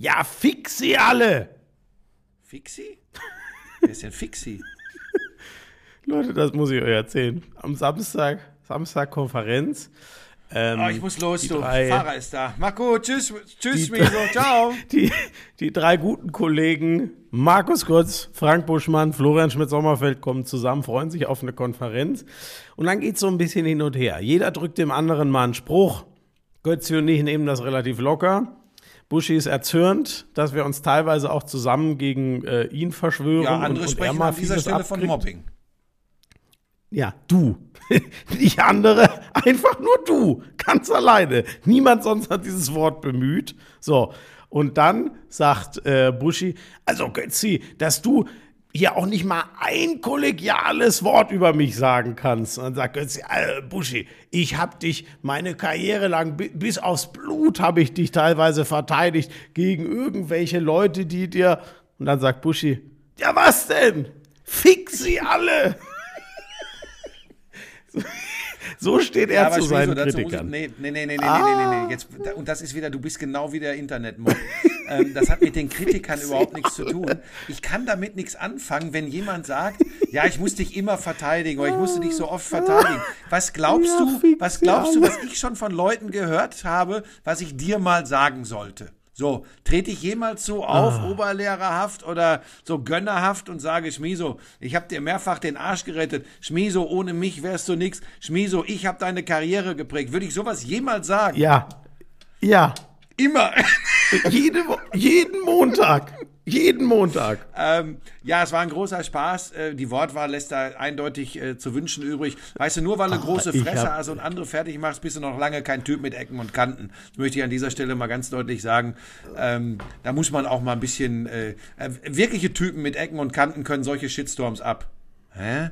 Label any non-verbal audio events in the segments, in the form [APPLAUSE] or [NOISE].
Ja, fix sie alle! Fixi? [LAUGHS] Wer ist denn Fixi? Leute, das muss ich euch erzählen. Am Samstag, Samstag Konferenz. Ähm, oh, ich muss los, du. Drei, Fahrer ist da. Gut, tschüss, tschüss, Schmieso, ciao. [LAUGHS] Die, die drei guten Kollegen, Markus Kurz, Frank Buschmann, Florian Schmidt-Sommerfeld kommen zusammen, freuen sich auf eine Konferenz. Und dann geht es so ein bisschen hin und her. Jeder drückt dem anderen mal einen Spruch. Götzi und ich nehmen das relativ locker. Buschi ist erzürnt, dass wir uns teilweise auch zusammen gegen äh, ihn verschwören. Ja, andere und, sprechen und an dieser Stelle abkriegt. von Mobbing. Ja, du. [LAUGHS] Nicht andere, einfach nur du. Ganz alleine. Niemand sonst hat dieses Wort bemüht. So. Und dann sagt äh, Buschi, also Götzi, dass du hier auch nicht mal ein kollegiales Wort über mich sagen kannst. Und dann sagt Götzi, äh, Buschi, ich habe dich meine Karriere lang, bis aufs Blut habe ich dich teilweise verteidigt gegen irgendwelche Leute, die dir... Und dann sagt Buschi, ja was denn? Fix sie alle! [LAUGHS] So steht er ja, zu seinen so, Kritikern. nee, nee, nee, nee, nee, ah. nee, nee, nee. Jetzt, und das ist wieder, du bist genau wie der Internetmob. [LAUGHS] ähm, das hat mit den [LAUGHS] Kritikern überhaupt nichts zu tun. Ich kann damit nichts anfangen, wenn jemand sagt, ja, ich muss dich immer verteidigen oder ich musste dich so oft verteidigen. Was glaubst ja, du, was glaubst du, was ich schon von Leuten gehört habe, was ich dir mal sagen sollte? So, trete ich jemals so auf, ah. oberlehrerhaft oder so gönnerhaft und sage, Schmiso, ich habe dir mehrfach den Arsch gerettet. Schmiso, ohne mich wärst du nix. Schmiso, ich habe deine Karriere geprägt. Würde ich sowas jemals sagen? Ja. Ja. Immer. [LAUGHS] Jede, jeden Montag. Jeden Montag. Ähm, ja, es war ein großer Spaß. Äh, die Wortwahl lässt da eindeutig äh, zu wünschen übrig. Weißt du, nur weil du Ach, große Fresse hast und andere fertig machst, bist du noch lange kein Typ mit Ecken und Kanten. Das möchte ich an dieser Stelle mal ganz deutlich sagen. Ähm, da muss man auch mal ein bisschen. Äh, äh wirkliche Typen mit Ecken und Kanten können solche Shitstorms ab. Hä?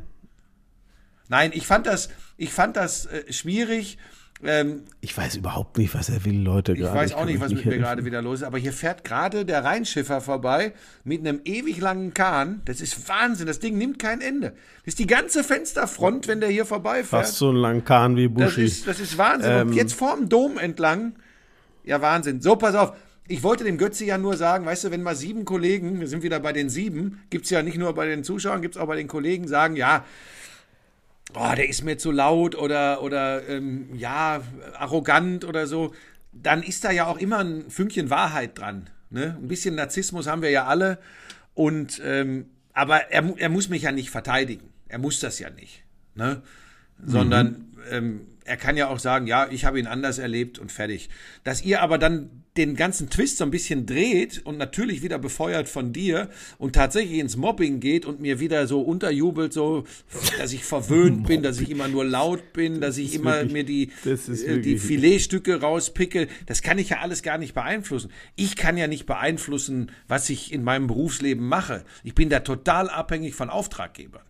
Nein, ich fand das, ich fand das äh, schwierig. Ähm, ich weiß überhaupt nicht, was er will, Leute. Ich gerade. weiß auch nicht, was mit [LAUGHS] mir gerade wieder los ist. Aber hier fährt gerade der Rheinschiffer vorbei mit einem ewig langen Kahn. Das ist Wahnsinn. Das Ding nimmt kein Ende. Das ist die ganze Fensterfront, wenn der hier vorbeifährt. Fast so ein langen Kahn wie Buschi. Das ist, das ist Wahnsinn. Ähm, Und jetzt vorm Dom entlang. Ja, Wahnsinn. So, pass auf. Ich wollte dem Götze ja nur sagen, weißt du, wenn mal sieben Kollegen, wir sind wieder bei den sieben, gibt es ja nicht nur bei den Zuschauern, gibt es auch bei den Kollegen, sagen, ja, oh, der ist mir zu laut oder, oder ähm, ja, arrogant oder so, dann ist da ja auch immer ein Fünkchen Wahrheit dran. Ne? Ein bisschen Narzissmus haben wir ja alle. Und ähm, aber er, er muss mich ja nicht verteidigen. Er muss das ja nicht. Ne? Sondern mhm. ähm, er kann ja auch sagen, ja, ich habe ihn anders erlebt und fertig. Dass ihr aber dann den ganzen Twist so ein bisschen dreht und natürlich wieder befeuert von dir und tatsächlich ins Mobbing geht und mir wieder so unterjubelt, so, dass ich verwöhnt bin, dass ich immer nur laut bin, dass ich immer wirklich, mir die, äh, die Filetstücke rauspicke. Das kann ich ja alles gar nicht beeinflussen. Ich kann ja nicht beeinflussen, was ich in meinem Berufsleben mache. Ich bin da total abhängig von Auftraggebern.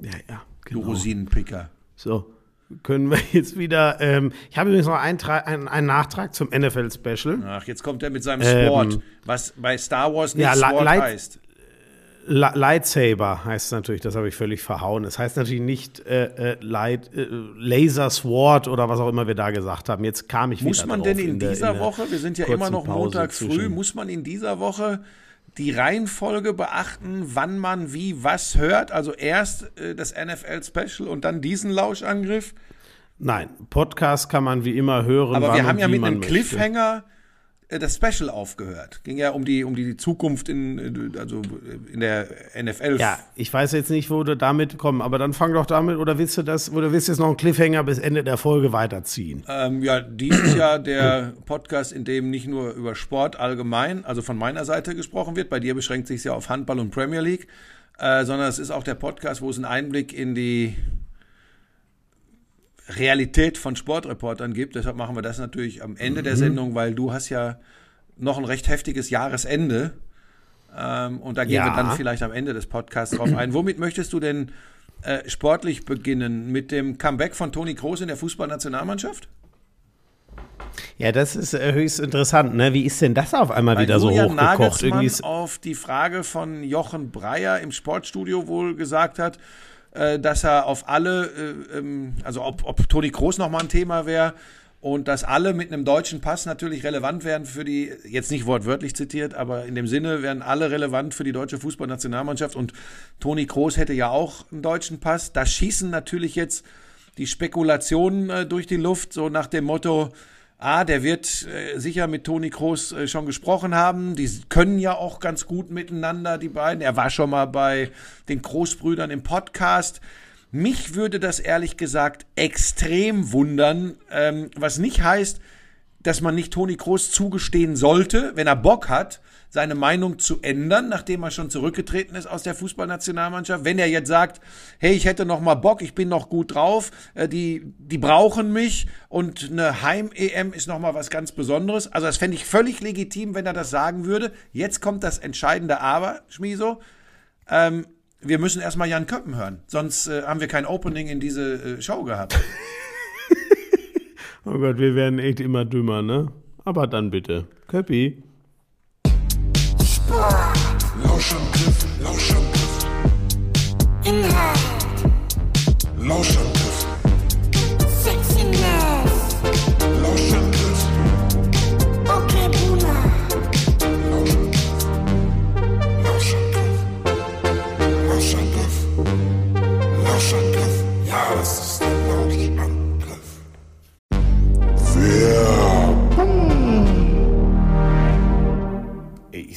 Ja, ja. Genau. Du Rosinenpicker. So können wir [LAUGHS] jetzt wieder. Ähm, ich habe übrigens noch einen, einen, einen Nachtrag zum NFL-Special. Ach, jetzt kommt er mit seinem Sword, ähm, was bei Star Wars nicht ja, Sword Light, heißt. Lightsaber heißt es natürlich, das habe ich völlig verhauen. Es heißt natürlich nicht äh, äh, Light, äh, Laser Sword oder was auch immer wir da gesagt haben. Jetzt kam ich Muss man denn in, in dieser der, Woche, wir sind ja immer noch Montag früh, muss man in dieser Woche die Reihenfolge beachten, wann man wie was hört? Also erst äh, das NFL Special und dann diesen Lauschangriff? Nein, Podcast kann man wie immer hören. Aber wir haben ja mit einem Cliffhanger äh, das Special aufgehört. Ging ja um die, um die Zukunft in, äh, also in der NFL. Ja, ich weiß jetzt nicht, wo du damit kommst, aber dann fang doch damit, oder willst du das, oder willst du jetzt noch einen Cliffhanger bis Ende der Folge weiterziehen? Ähm, ja, dies ist ja der Podcast, in dem nicht nur über Sport allgemein, also von meiner Seite gesprochen wird. Bei dir beschränkt sich ja auf Handball und Premier League, äh, sondern es ist auch der Podcast, wo es einen Einblick in die Realität von Sportreportern gibt. Deshalb machen wir das natürlich am Ende mhm. der Sendung, weil du hast ja noch ein recht heftiges Jahresende. Ähm, und da gehen ja. wir dann vielleicht am Ende des Podcasts drauf ein. Womit möchtest du denn äh, sportlich beginnen? Mit dem Comeback von Toni Kroos in der Fußballnationalmannschaft? Ja, das ist äh, höchst interessant. Ne? Wie ist denn das auf einmal Weil wieder so Julian hochgekocht? Irgendwie auf die Frage von Jochen Breyer im Sportstudio wohl gesagt hat, äh, dass er auf alle, äh, ähm, also ob, ob Toni Kroos nochmal ein Thema wäre, und dass alle mit einem deutschen Pass natürlich relevant werden für die, jetzt nicht wortwörtlich zitiert, aber in dem Sinne werden alle relevant für die deutsche Fußballnationalmannschaft und Toni Kroos hätte ja auch einen deutschen Pass. Da schießen natürlich jetzt die Spekulationen äh, durch die Luft, so nach dem Motto, Ah, der wird äh, sicher mit Toni Kroos äh, schon gesprochen haben. Die können ja auch ganz gut miteinander, die beiden. Er war schon mal bei den Großbrüdern im Podcast. Mich würde das ehrlich gesagt extrem wundern, ähm, was nicht heißt, dass man nicht Toni Kroos zugestehen sollte, wenn er Bock hat, seine Meinung zu ändern, nachdem er schon zurückgetreten ist aus der Fußballnationalmannschaft. Wenn er jetzt sagt, hey, ich hätte noch mal Bock, ich bin noch gut drauf, äh, die, die brauchen mich und eine Heim-EM ist noch mal was ganz Besonderes. Also das fände ich völlig legitim, wenn er das sagen würde. Jetzt kommt das entscheidende Aber, Schmiso. Ähm, wir müssen erstmal Jan Köppen hören, sonst äh, haben wir kein Opening in diese äh, Show gehabt. [LAUGHS] oh Gott, wir werden echt immer dümmer, ne? Aber dann bitte. Köppi. Lauschangriff, Lauschangriff. Inhalt. Lauschangriff.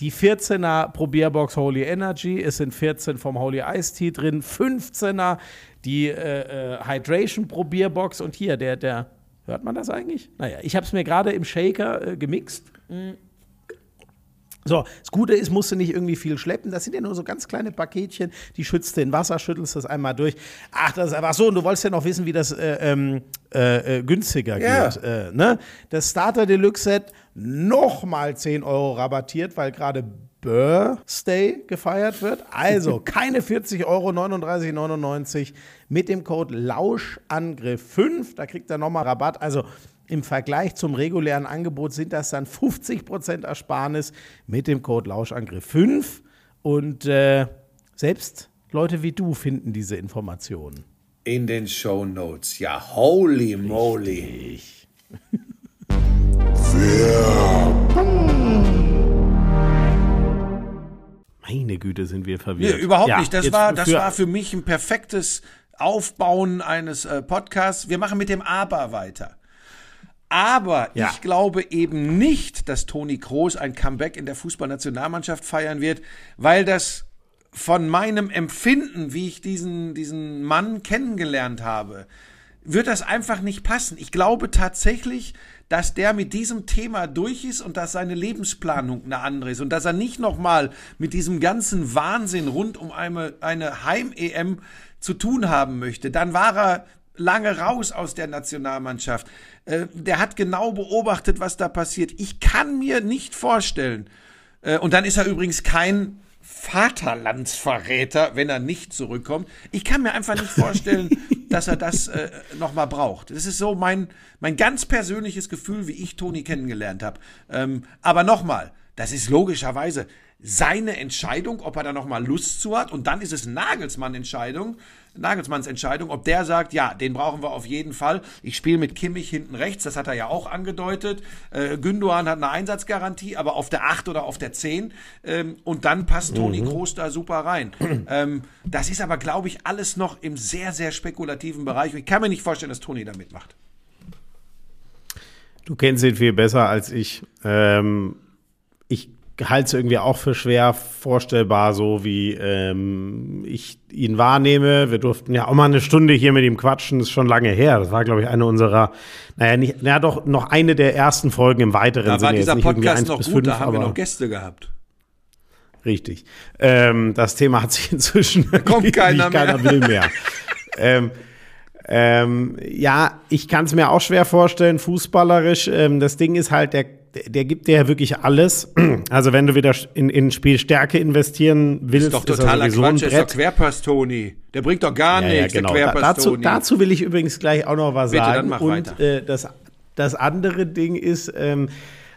Die 14er Probierbox Holy Energy, es sind 14 vom Holy Ice Tea drin, 15er die äh, äh, Hydration Probierbox und hier der der hört man das eigentlich? Naja, ich habe es mir gerade im Shaker äh, gemixt. Mhm. So, das Gute ist, musst du nicht irgendwie viel schleppen. Das sind ja nur so ganz kleine Paketchen, die schützt du in Wasser, schüttelst das einmal durch. Ach, das ist einfach so. Und du wolltest ja noch wissen, wie das äh, ähm, äh, äh, günstiger ja. geht. Äh, ne? Das Starter Deluxe Set nochmal 10 Euro rabattiert, weil gerade Birthday gefeiert wird. Also [LAUGHS] keine 40 Euro, 39,99 mit dem Code Lauschangriff5. Da kriegt er nochmal Rabatt. Also im Vergleich zum regulären Angebot sind das dann 50% Ersparnis mit dem Code Lauschangriff5. Und äh, selbst Leute wie du finden diese Informationen. In den Show Notes. Ja, holy moly. [LAUGHS] Meine Güte, sind wir verwirrt. Nee, überhaupt ja, nicht. Das war, das war für mich ein perfektes Aufbauen eines äh, Podcasts. Wir machen mit dem Aber weiter. Aber ja. ich glaube eben nicht, dass Toni Kroos ein Comeback in der Fußballnationalmannschaft feiern wird, weil das von meinem Empfinden, wie ich diesen, diesen Mann kennengelernt habe, wird das einfach nicht passen. Ich glaube tatsächlich, dass der mit diesem Thema durch ist und dass seine Lebensplanung eine andere ist und dass er nicht nochmal mit diesem ganzen Wahnsinn rund um eine, eine Heim-EM zu tun haben möchte. Dann war er lange raus aus der Nationalmannschaft. Äh, der hat genau beobachtet, was da passiert. Ich kann mir nicht vorstellen, äh, und dann ist er übrigens kein Vaterlandsverräter, wenn er nicht zurückkommt. Ich kann mir einfach nicht vorstellen, [LAUGHS] dass er das äh, nochmal braucht. Das ist so mein, mein ganz persönliches Gefühl, wie ich Toni kennengelernt habe. Ähm, aber nochmal, das ist logischerweise seine Entscheidung, ob er da nochmal Lust zu hat. Und dann ist es Nagelsmann Entscheidung, Nagelsmanns Entscheidung, ob der sagt, ja, den brauchen wir auf jeden Fall. Ich spiele mit Kimmich hinten rechts, das hat er ja auch angedeutet. Äh, Gündogan hat eine Einsatzgarantie, aber auf der 8 oder auf der 10. Ähm, und dann passt Toni mhm. Kroos da super rein. [CLEARS THROAT] ähm, das ist aber, glaube ich, alles noch im sehr, sehr spekulativen Bereich. Ich kann mir nicht vorstellen, dass Toni da mitmacht. Du kennst ihn viel besser als ich. Ähm, ich halte es irgendwie auch für schwer vorstellbar, so wie ähm, ich ihn wahrnehme. Wir durften ja auch mal eine Stunde hier mit ihm quatschen, das ist schon lange her. Das war, glaube ich, eine unserer, naja, nicht, naja, doch noch eine der ersten Folgen im weiteren da Sinne. Da war dieser Podcast noch gut, fünf, da haben wir noch Gäste gehabt. Richtig. Ähm, das Thema hat sich [LAUGHS] inzwischen. Da kommt keiner mehr. Keiner will mehr. ähm, ähm, ja, ich kann es mir auch schwer vorstellen, fußballerisch. Ähm, das Ding ist halt, der der gibt dir ja wirklich alles. [CLEARS THROAT] Also wenn du wieder in, in Spielstärke investieren willst, ist doch totaler ist Quatsch, ist doch Querpass Toni. Der bringt doch gar ja, nichts, ja, genau. der Querpass dazu, dazu will ich übrigens gleich auch noch was Bitte, sagen. Dann mach Und weiter. Äh, das, das andere Ding ist, ähm,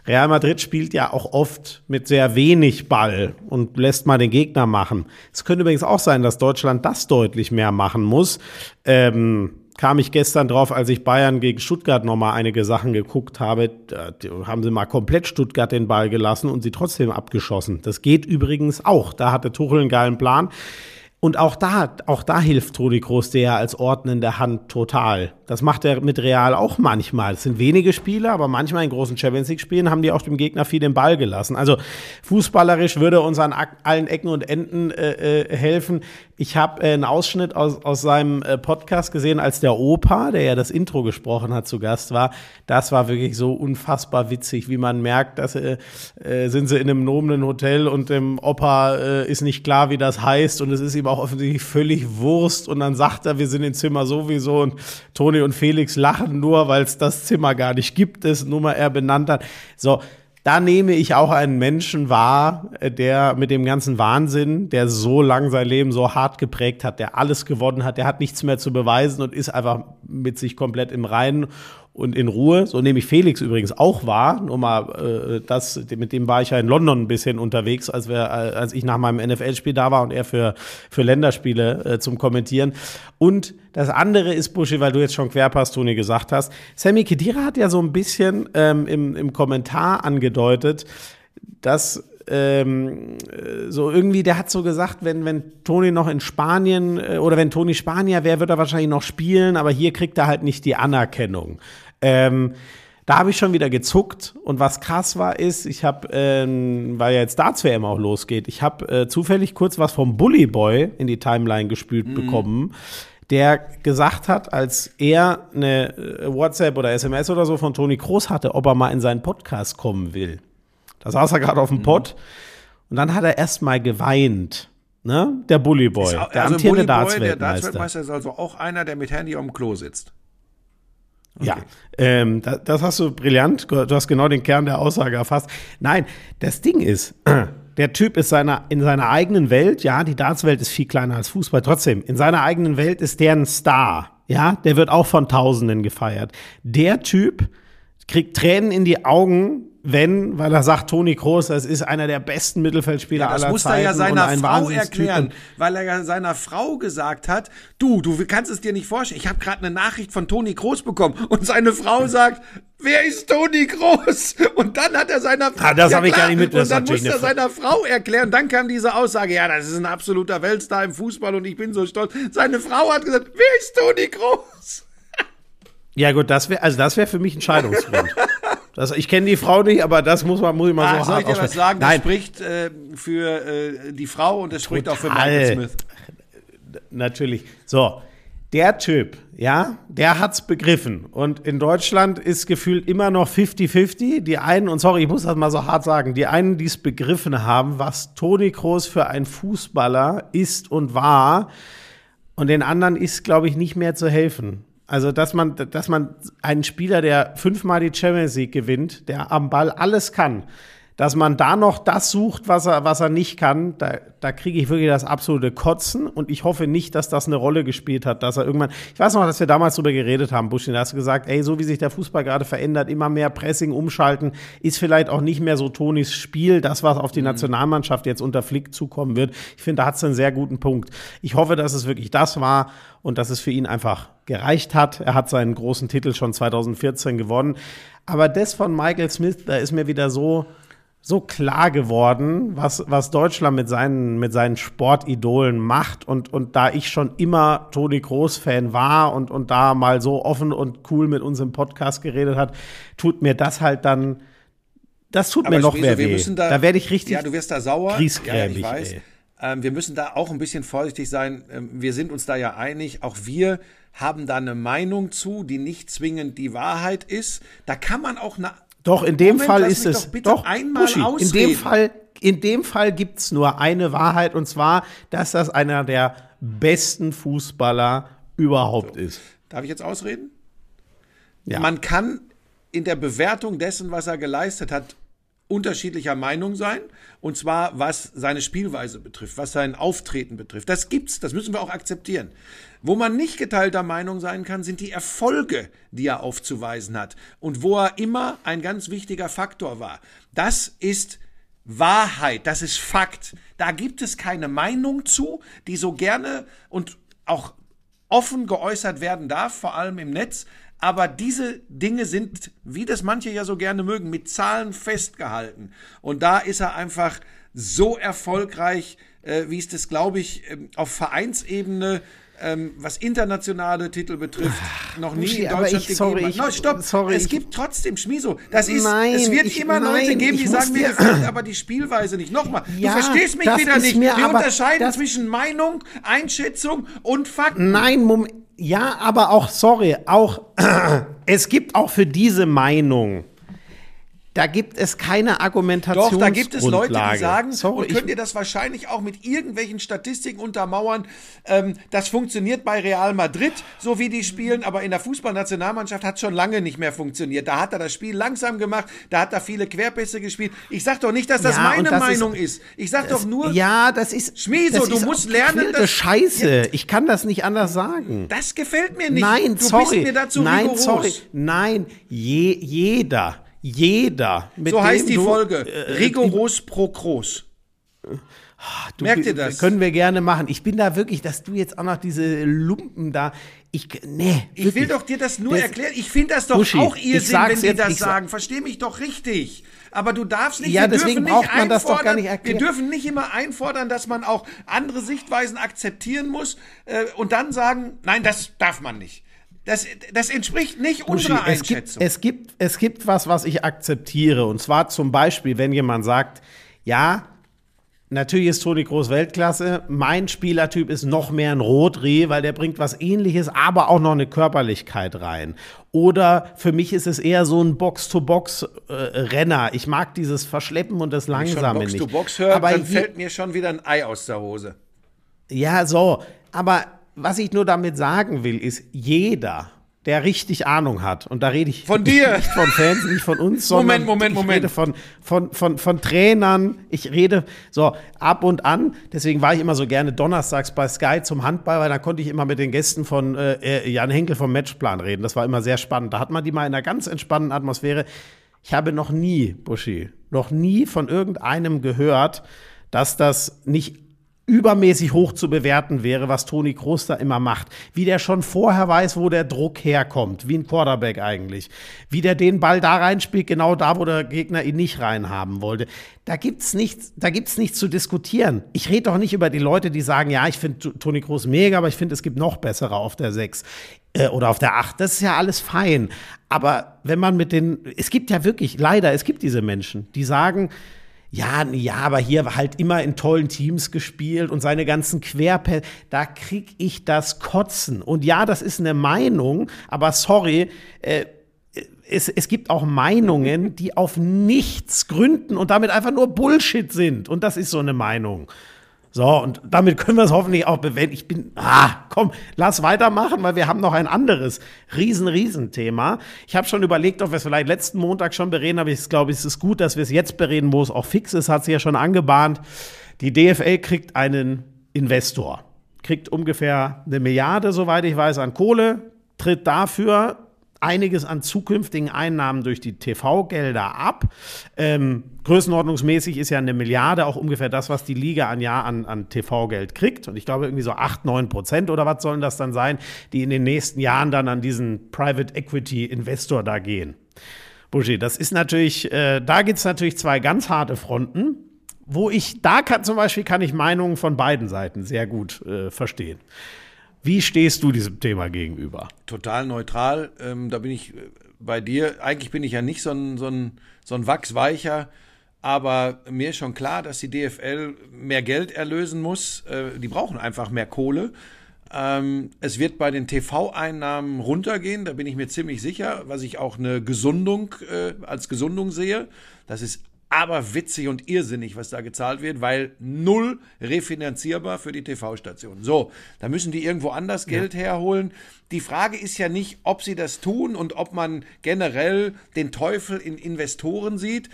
Real Madrid spielt ja auch oft mit sehr wenig Ball und lässt mal den Gegner machen. Es könnte übrigens auch sein, dass Deutschland das deutlich mehr machen muss. Ähm, kam ich gestern drauf, als ich Bayern gegen Stuttgart nochmal einige Sachen geguckt habe. Da haben sie mal komplett Stuttgart den Ball gelassen und sie trotzdem abgeschossen. Das geht übrigens auch. Da hatte Tuchel einen geilen Plan. Und auch da, auch da hilft Toni Kroos der als ordnende Hand total. Das macht er mit Real auch manchmal. Es sind wenige Spiele, aber manchmal in großen Champions League Spielen haben die auch dem Gegner viel den Ball gelassen. Also fußballerisch würde uns an allen Ecken und Enden äh, äh, helfen. Ich habe äh, einen Ausschnitt aus, aus seinem äh, Podcast gesehen, als der Opa, der ja das Intro gesprochen hat, zu Gast war. Das war wirklich so unfassbar witzig, wie man merkt, dass äh, äh, sind sie in einem noblen Hotel und dem Opa äh, ist nicht klar, wie das heißt und es ist ihm auch offensichtlich völlig Wurst und dann sagt er, wir sind im Zimmer sowieso und Toni und Felix lachen nur, weil es das Zimmer gar nicht gibt, es nur mal er benannt hat. So, da nehme ich auch einen Menschen wahr, äh, der mit dem ganzen Wahnsinn, der so lang sein Leben so hart geprägt hat, der alles gewonnen hat, der hat nichts mehr zu beweisen und ist einfach mit sich komplett im Reinen und in Ruhe. So nehme ich Felix übrigens auch wahr. Nur mal, äh, das, mit dem war ich ja in London ein bisschen unterwegs, als, wir, äh, als ich nach meinem NFL-Spiel da war und er für, für Länderspiele äh, zum Kommentieren. Und das andere ist, Buschi, weil du jetzt schon Querpass, Toni, gesagt hast. Sammy Kedira hat ja so ein bisschen ähm, im, im Kommentar angedeutet, dass ähm, so irgendwie, der hat so gesagt, wenn, wenn Toni noch in Spanien äh, oder wenn Toni Spanier wäre, wird er wahrscheinlich noch spielen, aber hier kriegt er halt nicht die Anerkennung. Ähm, da habe ich schon wieder gezuckt und was krass war ist, ich habe, ähm, weil ja jetzt Darts-WM auch losgeht, ich habe äh, zufällig kurz was vom Bully Boy in die Timeline gespült mhm. bekommen, der gesagt hat, als er eine äh, WhatsApp oder SMS oder so von Toni Kroos hatte, ob er mal in seinen Podcast kommen will. Da saß er gerade auf dem mhm. Pott und dann hat er erst mal geweint. Ne? Der Bully Boy, auch, der also amtierende Darts-Weltmeister. Der Darts-Weltmeister ist also auch einer, der mit Handy am Klo sitzt. Okay. Ja, ähm, das, das hast du brillant. Du hast genau den Kern der Aussage erfasst. Nein, das Ding ist, [CLEARS THROAT] der Typ ist seiner, in seiner eigenen Welt, ja, die Dartswelt ist viel kleiner als Fußball, trotzdem, in seiner eigenen Welt ist der ein Star. Ja, der wird auch von Tausenden gefeiert. Der Typ kriegt Tränen in die Augen, wenn, weil er sagt, Toni Kroos, das ist einer der besten Mittelfeldspieler ja, aller Zeiten. Das muss er ja seiner Frau erklären, weil er ja seiner Frau gesagt hat, du, du kannst es dir nicht vorstellen. Ich habe gerade eine Nachricht von Toni Kroos bekommen und seine Frau sagt, wer ist Toni Kroos? Und dann hat er seiner Frau, ah, das ja, habe ich gar nicht mit. Und dann musste er seiner Frau erklären. Dann kam diese Aussage, ja, das ist ein absoluter Weltstar im Fußball und ich bin so stolz. Seine Frau hat gesagt, wer ist Toni Kroos? Ja gut, das wäre also das wäre für mich ein Scheidungsgrund. [LAUGHS] Das, ich kenne die Frau nicht, aber das muss man muss ich mal ah, so soll ich dir was sagen? Nein. Das spricht äh, für äh, die Frau und das spricht auch für Michael Smith. Natürlich. So, der Typ, ja, der hat's begriffen. Und in Deutschland ist gefühlt immer noch 50-50. Die einen, und sorry, ich muss das mal so hart sagen, die einen, die es begriffen haben, was Toni Kroos für ein Fußballer ist und war, und den anderen ist, glaube ich, nicht mehr zu helfen. Also, dass man, dass man einen Spieler, der fünfmal die Champions League gewinnt, der am Ball alles kann, dass man da noch das sucht, was er, was er nicht kann, da, da kriege ich wirklich das absolute Kotzen und ich hoffe nicht, dass das eine Rolle gespielt hat, dass er irgendwann, ich weiß noch, dass wir damals drüber geredet haben, Busch, da hast du gesagt, ey, so wie sich der Fußball gerade verändert, immer mehr Pressing, umschalten, ist vielleicht auch nicht mehr so Tonis Spiel, das, was auf die mhm. Nationalmannschaft jetzt unter Flick zukommen wird. Ich finde, da hat es einen sehr guten Punkt. Ich hoffe, dass es wirklich das war und dass es für ihn einfach gereicht hat. Er hat seinen großen Titel schon 2014 gewonnen. Aber das von Michael Smith, da ist mir wieder so, so klar geworden, was, was Deutschland mit seinen, mit seinen Sportidolen macht. Und, und da ich schon immer Toni Groß-Fan war und, und da mal so offen und cool mit uns im Podcast geredet hat, tut mir das halt dann, das tut Aber mir noch mehr weh. Da, da werde ich richtig. Ja, du wirst da sauer. Ja, ich weiß. Ähm, wir müssen da auch ein bisschen vorsichtig sein. Ähm, wir sind uns da ja einig. Auch wir haben da eine Meinung zu, die nicht zwingend die Wahrheit ist. Da kann man auch eine doch, in dem Moment, Fall ist es. Doch, doch Buschi, in dem Fall, in dem Fall gibt's nur eine Wahrheit und zwar, dass das einer der besten Fußballer überhaupt so. ist. Darf ich jetzt ausreden? Ja. Man kann in der Bewertung dessen, was er geleistet hat, unterschiedlicher Meinung sein. Und zwar, was seine Spielweise betrifft, was sein Auftreten betrifft. Das gibt's, das müssen wir auch akzeptieren. Wo man nicht geteilter Meinung sein kann, sind die Erfolge, die er aufzuweisen hat. Und wo er immer ein ganz wichtiger Faktor war. Das ist Wahrheit, das ist Fakt. Da gibt es keine Meinung zu, die so gerne und auch offen geäußert werden darf, vor allem im Netz, aber diese Dinge sind, wie das manche ja so gerne mögen, mit Zahlen festgehalten. Und da ist er einfach so erfolgreich, äh, wie es das, glaube ich, ähm, auf Vereinsebene ähm, was internationale Titel betrifft, noch nie in Deutschland ich, sorry, gegeben hat. No, stopp, sorry, es gibt trotzdem Schmiso. Das ist, nein, es wird ich, immer nein, Leute geben, die sagen, mir gefällt aber die Spielweise nicht. Nochmal, ja, du verstehst mich wieder nicht. Wir unterscheiden zwischen Meinung, Einschätzung und Fakten. Nein, Moment. Ja, aber auch, sorry, auch, [CLEARS THROAT] es gibt auch für diese Meinung da gibt es keine Argumentation. Doch, da gibt es Leute, die sagen, Sorry, und könnt ihr das wahrscheinlich auch mit irgendwelchen Statistiken untermauern, ähm, das funktioniert bei Real Madrid, so wie die spielen, aber in der Fußballnationalmannschaft hat schon lange nicht mehr funktioniert. Da hat er das Spiel langsam gemacht, da hat er viele Querpässe gespielt. Ich sag doch nicht, dass das ja, meine das Meinung ist, ist. Ich sag das, doch nur. Ja, das ist. Schmieso, das du ist musst lernen. Das Scheiße. Ja, ich kann das nicht anders sagen. Das gefällt mir nicht. Nein, du sorry. bist mir dazu Nein, rigoros. sorry. Nein, je, jeder jeder. so heißt die du, Folge. Äh, Rigoros pro Groß. Du, Merkt ihr das? Können wir gerne machen. Ich bin da wirklich, dass du jetzt auch noch diese Lumpen da. Ich, nee. Ich will doch dir das nur das, erklären. Ich finde das doch Buschi, auch Irrsinn, wenn die jetzt, das sagen. Versteh mich doch richtig. Aber du darfst nicht, ja, wir deswegen braucht man das doch gar nicht erklären. Wir dürfen nicht immer einfordern, dass man auch andere Sichtweisen akzeptieren muss äh, und dann sagen, nein, das darf man nicht. Das, das entspricht nicht Buschi, unserer Einschätzung. Es gibt, es, gibt, es gibt was, was ich akzeptiere. Und zwar zum Beispiel, wenn jemand sagt, ja, natürlich ist Toni Groß Weltklasse, mein Spielertyp ist noch mehr ein Rotri, weil der bringt was ähnliches, aber auch noch eine Körperlichkeit rein. Oder für mich ist es eher so ein Box-to-Box-Renner. Äh, ich mag dieses Verschleppen und das Langsame Wenn ich schon Box to Box höre, dann fällt mir schon wieder ein Ei aus der Hose. Ja, so. Aber was ich nur damit sagen will, ist, jeder, der richtig Ahnung hat, und da rede ich von dir, nicht von Fans, nicht von uns, sondern Moment, Moment, Moment. ich rede von, von, von, von Trainern, ich rede so ab und an, deswegen war ich immer so gerne donnerstags bei Sky zum Handball, weil da konnte ich immer mit den Gästen von äh, äh, Jan Henkel vom Matchplan reden, das war immer sehr spannend, da hat man die mal in einer ganz entspannten Atmosphäre. Ich habe noch nie, Buschi, noch nie von irgendeinem gehört, dass das nicht übermäßig hoch zu bewerten wäre, was Toni Kroos da immer macht. Wie der schon vorher weiß, wo der Druck herkommt, wie ein Quarterback eigentlich. Wie der den Ball da reinspielt, genau da, wo der Gegner ihn nicht reinhaben wollte. Da gibt's nichts, da gibt's nichts zu diskutieren. Ich rede doch nicht über die Leute, die sagen, ja, ich finde Toni Kroos mega, aber ich finde, es gibt noch bessere auf der 6 äh, oder auf der 8. Das ist ja alles fein. Aber wenn man mit den, es gibt ja wirklich, leider, es gibt diese Menschen, die sagen, ja, ja, aber hier halt immer in tollen Teams gespielt und seine ganzen Querpässe, da krieg ich das Kotzen. Und ja, das ist eine Meinung, aber sorry, äh, es, es gibt auch Meinungen, die auf nichts gründen und damit einfach nur Bullshit sind. Und das ist so eine Meinung. So, und damit können wir es hoffentlich auch bewenden. Ich bin, ah, komm, lass weitermachen, weil wir haben noch ein anderes riesen, riesen Thema. Ich habe schon überlegt, ob wir es vielleicht letzten Montag schon bereden, aber ich glaube, es ist gut, dass wir es jetzt bereden, wo es auch fix ist, hat sich ja schon angebahnt. Die DFL kriegt einen Investor, kriegt ungefähr eine Milliarde, soweit ich weiß, an Kohle, tritt dafür einiges an zukünftigen Einnahmen durch die TV-Gelder ab. Ähm, größenordnungsmäßig ist ja eine Milliarde auch ungefähr das, was die Liga an Jahr an, an TV-Geld kriegt. Und ich glaube, irgendwie so 8, 9 Prozent oder was sollen das dann sein, die in den nächsten Jahren dann an diesen Private Equity Investor da gehen. Buschi, das ist natürlich, äh, da gibt es natürlich zwei ganz harte Fronten, wo ich, da kann zum Beispiel, kann ich Meinungen von beiden Seiten sehr gut äh, verstehen. Wie stehst du diesem Thema gegenüber? Total neutral. Ähm, da bin ich äh, bei dir. Eigentlich bin ich ja nicht so ein, so ein, so ein Wachsweicher. Aber mir ist schon klar, dass die DFL mehr Geld erlösen muss. Äh, die brauchen einfach mehr Kohle. Ähm, es wird bei den TV-Einnahmen runtergehen, da bin ich mir ziemlich sicher, was ich auch eine Gesundung äh, als Gesundung sehe. Das ist aber witzig und irrsinnig, was da gezahlt wird, weil null refinanzierbar für die TV-Station. So, da müssen die irgendwo anders Geld ja. herholen. Die Frage ist ja nicht, ob sie das tun und ob man generell den Teufel in Investoren sieht.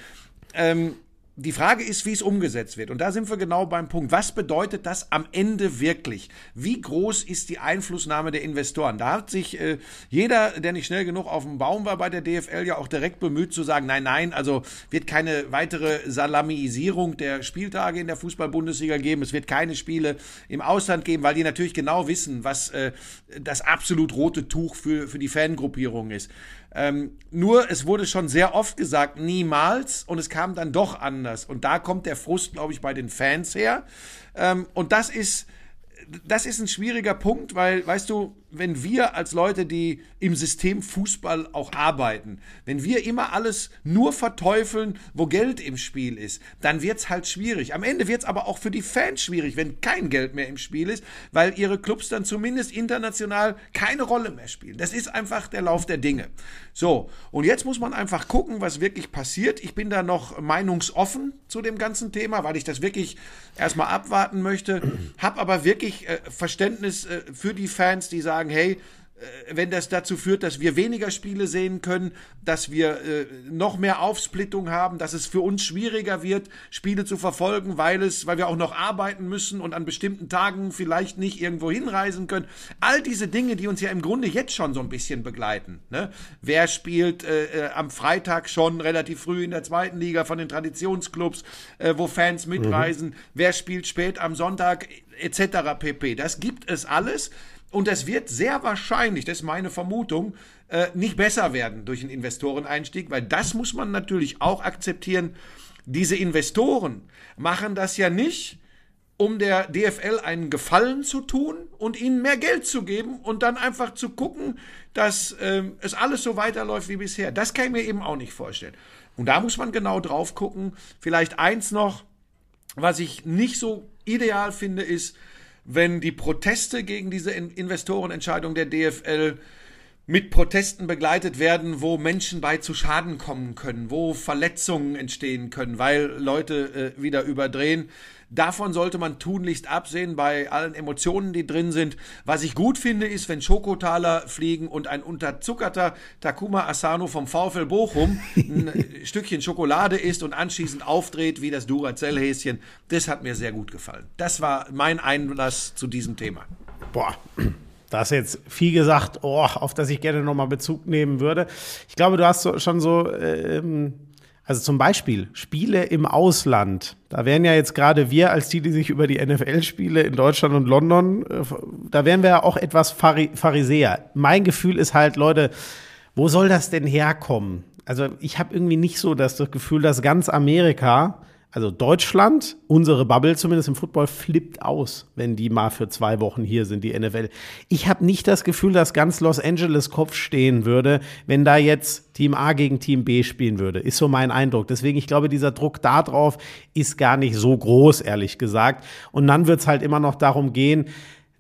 Ähm, die Frage ist, wie es umgesetzt wird. Und da sind wir genau beim Punkt. Was bedeutet das am Ende wirklich? Wie groß ist die Einflussnahme der Investoren? Da hat sich äh, jeder, der nicht schnell genug auf dem Baum war bei der DFL, ja auch direkt bemüht zu sagen, nein, nein, also wird keine weitere Salamisierung der Spieltage in der Fußball-Bundesliga geben. Es wird keine Spiele im Ausland geben, weil die natürlich genau wissen, was äh, das absolut rote Tuch für, für die Fangruppierung ist. Ähm, nur, es wurde schon sehr oft gesagt, niemals, und es kam dann doch anders. Und da kommt der Frust, glaube ich, bei den Fans her. Ähm, und das ist, das ist ein schwieriger Punkt, weil, weißt du, wenn wir als Leute, die im System Fußball auch arbeiten, wenn wir immer alles nur verteufeln, wo Geld im Spiel ist, dann wird's halt schwierig. Am Ende wird's aber auch für die Fans schwierig, wenn kein Geld mehr im Spiel ist, weil ihre Clubs dann zumindest international keine Rolle mehr spielen. Das ist einfach der Lauf der Dinge. So, und jetzt muss man einfach gucken, was wirklich passiert. Ich bin da noch meinungsoffen zu dem ganzen Thema, weil ich das wirklich erstmal abwarten möchte, hab aber wirklich äh, Verständnis äh, für die Fans, die sagen, sagen, hey, äh, wenn das dazu führt, dass wir weniger Spiele sehen können, dass wir äh, noch mehr Aufsplittung haben, dass es für uns schwieriger wird, Spiele zu verfolgen, weil es, weil wir auch noch arbeiten müssen und an bestimmten Tagen vielleicht nicht irgendwo hinreisen können. All diese Dinge, die uns ja im Grunde jetzt schon so ein bisschen begleiten. Ne? Wer spielt äh, äh am Freitag schon relativ früh in der zweiten Liga von den Traditionsclubs, äh, wo Fans mitreisen? Mhm. Wer spielt spät am Sonntag etc. pp. Das gibt es alles. Und es wird sehr wahrscheinlich, das ist meine Vermutung, äh, nicht besser werden durch einen Investoreneinstieg, weil das muss man natürlich auch akzeptieren. Diese Investoren machen das ja nicht, um der DFL einen Gefallen zu tun und ihnen mehr Geld zu geben und dann einfach zu gucken, dass äh, es alles so weiterläuft wie bisher. Das kann ich mir eben auch nicht vorstellen. Und da muss man genau drauf gucken. Vielleicht eins noch, was ich nicht so ideal finde, ist, wenn die Proteste gegen diese Investorenentscheidung der DFL mit Protesten begleitet werden, wo Menschen bei zu Schaden kommen können, wo Verletzungen entstehen können, weil Leute äh, wieder überdrehen. Davon sollte man tunlichst absehen bei allen Emotionen, die drin sind. Was ich gut finde, ist, wenn Schokotaler fliegen und ein unterzuckerter Takuma Asano vom VfL Bochum ein [LAUGHS] Stückchen Schokolade isst und anschließend aufdreht wie das Duracell-Häschen. Das hat mir sehr gut gefallen. Das war mein Einlass zu diesem Thema. Boah. Da ist jetzt viel gesagt, oh, auf das ich gerne nochmal Bezug nehmen würde. Ich glaube, du hast so, schon so ähm, also zum Beispiel Spiele im Ausland. Da wären ja jetzt gerade wir als die, die sich über die NFL-Spiele in Deutschland und London, äh, da wären wir ja auch etwas Pharisäer. Mein Gefühl ist halt, Leute, wo soll das denn herkommen? Also ich habe irgendwie nicht so das Gefühl, dass ganz Amerika also Deutschland, unsere Bubble zumindest im Football, flippt aus, wenn die mal für zwei Wochen hier sind, die NFL. Ich habe nicht das Gefühl, dass ganz Los Angeles Kopf stehen würde, wenn da jetzt Team A gegen Team B spielen würde. Ist so mein Eindruck. Deswegen, ich glaube, dieser Druck da drauf ist gar nicht so groß, ehrlich gesagt. Und dann wird es halt immer noch darum gehen,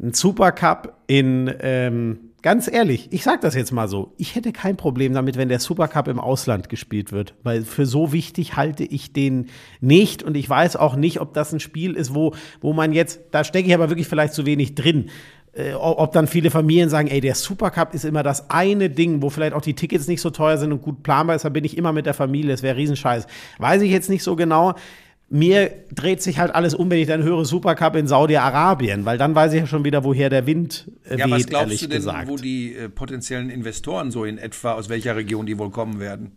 ein Supercup in ähm, ganz ehrlich, ich sage das jetzt mal so, ich hätte kein Problem damit, wenn der Supercup im Ausland gespielt wird, weil für so wichtig halte ich den nicht und ich weiß auch nicht, ob das ein Spiel ist, wo, wo man jetzt, da stecke ich aber wirklich vielleicht zu wenig drin. Äh, ob dann viele Familien sagen, ey, der Supercup ist immer das eine Ding, wo vielleicht auch die Tickets nicht so teuer sind und gut planbar ist, da bin ich immer mit der Familie, es wäre Riesenscheiß. Weiß ich jetzt nicht so genau mir dreht sich halt alles um, wenn ich dann höre Supercup in Saudi-Arabien, weil dann weiß ich ja schon wieder, woher der Wind äh, ja, weht, was glaubst du denn, gesagt. wo die äh, potenziellen Investoren so in etwa, aus welcher Region die wohl kommen werden?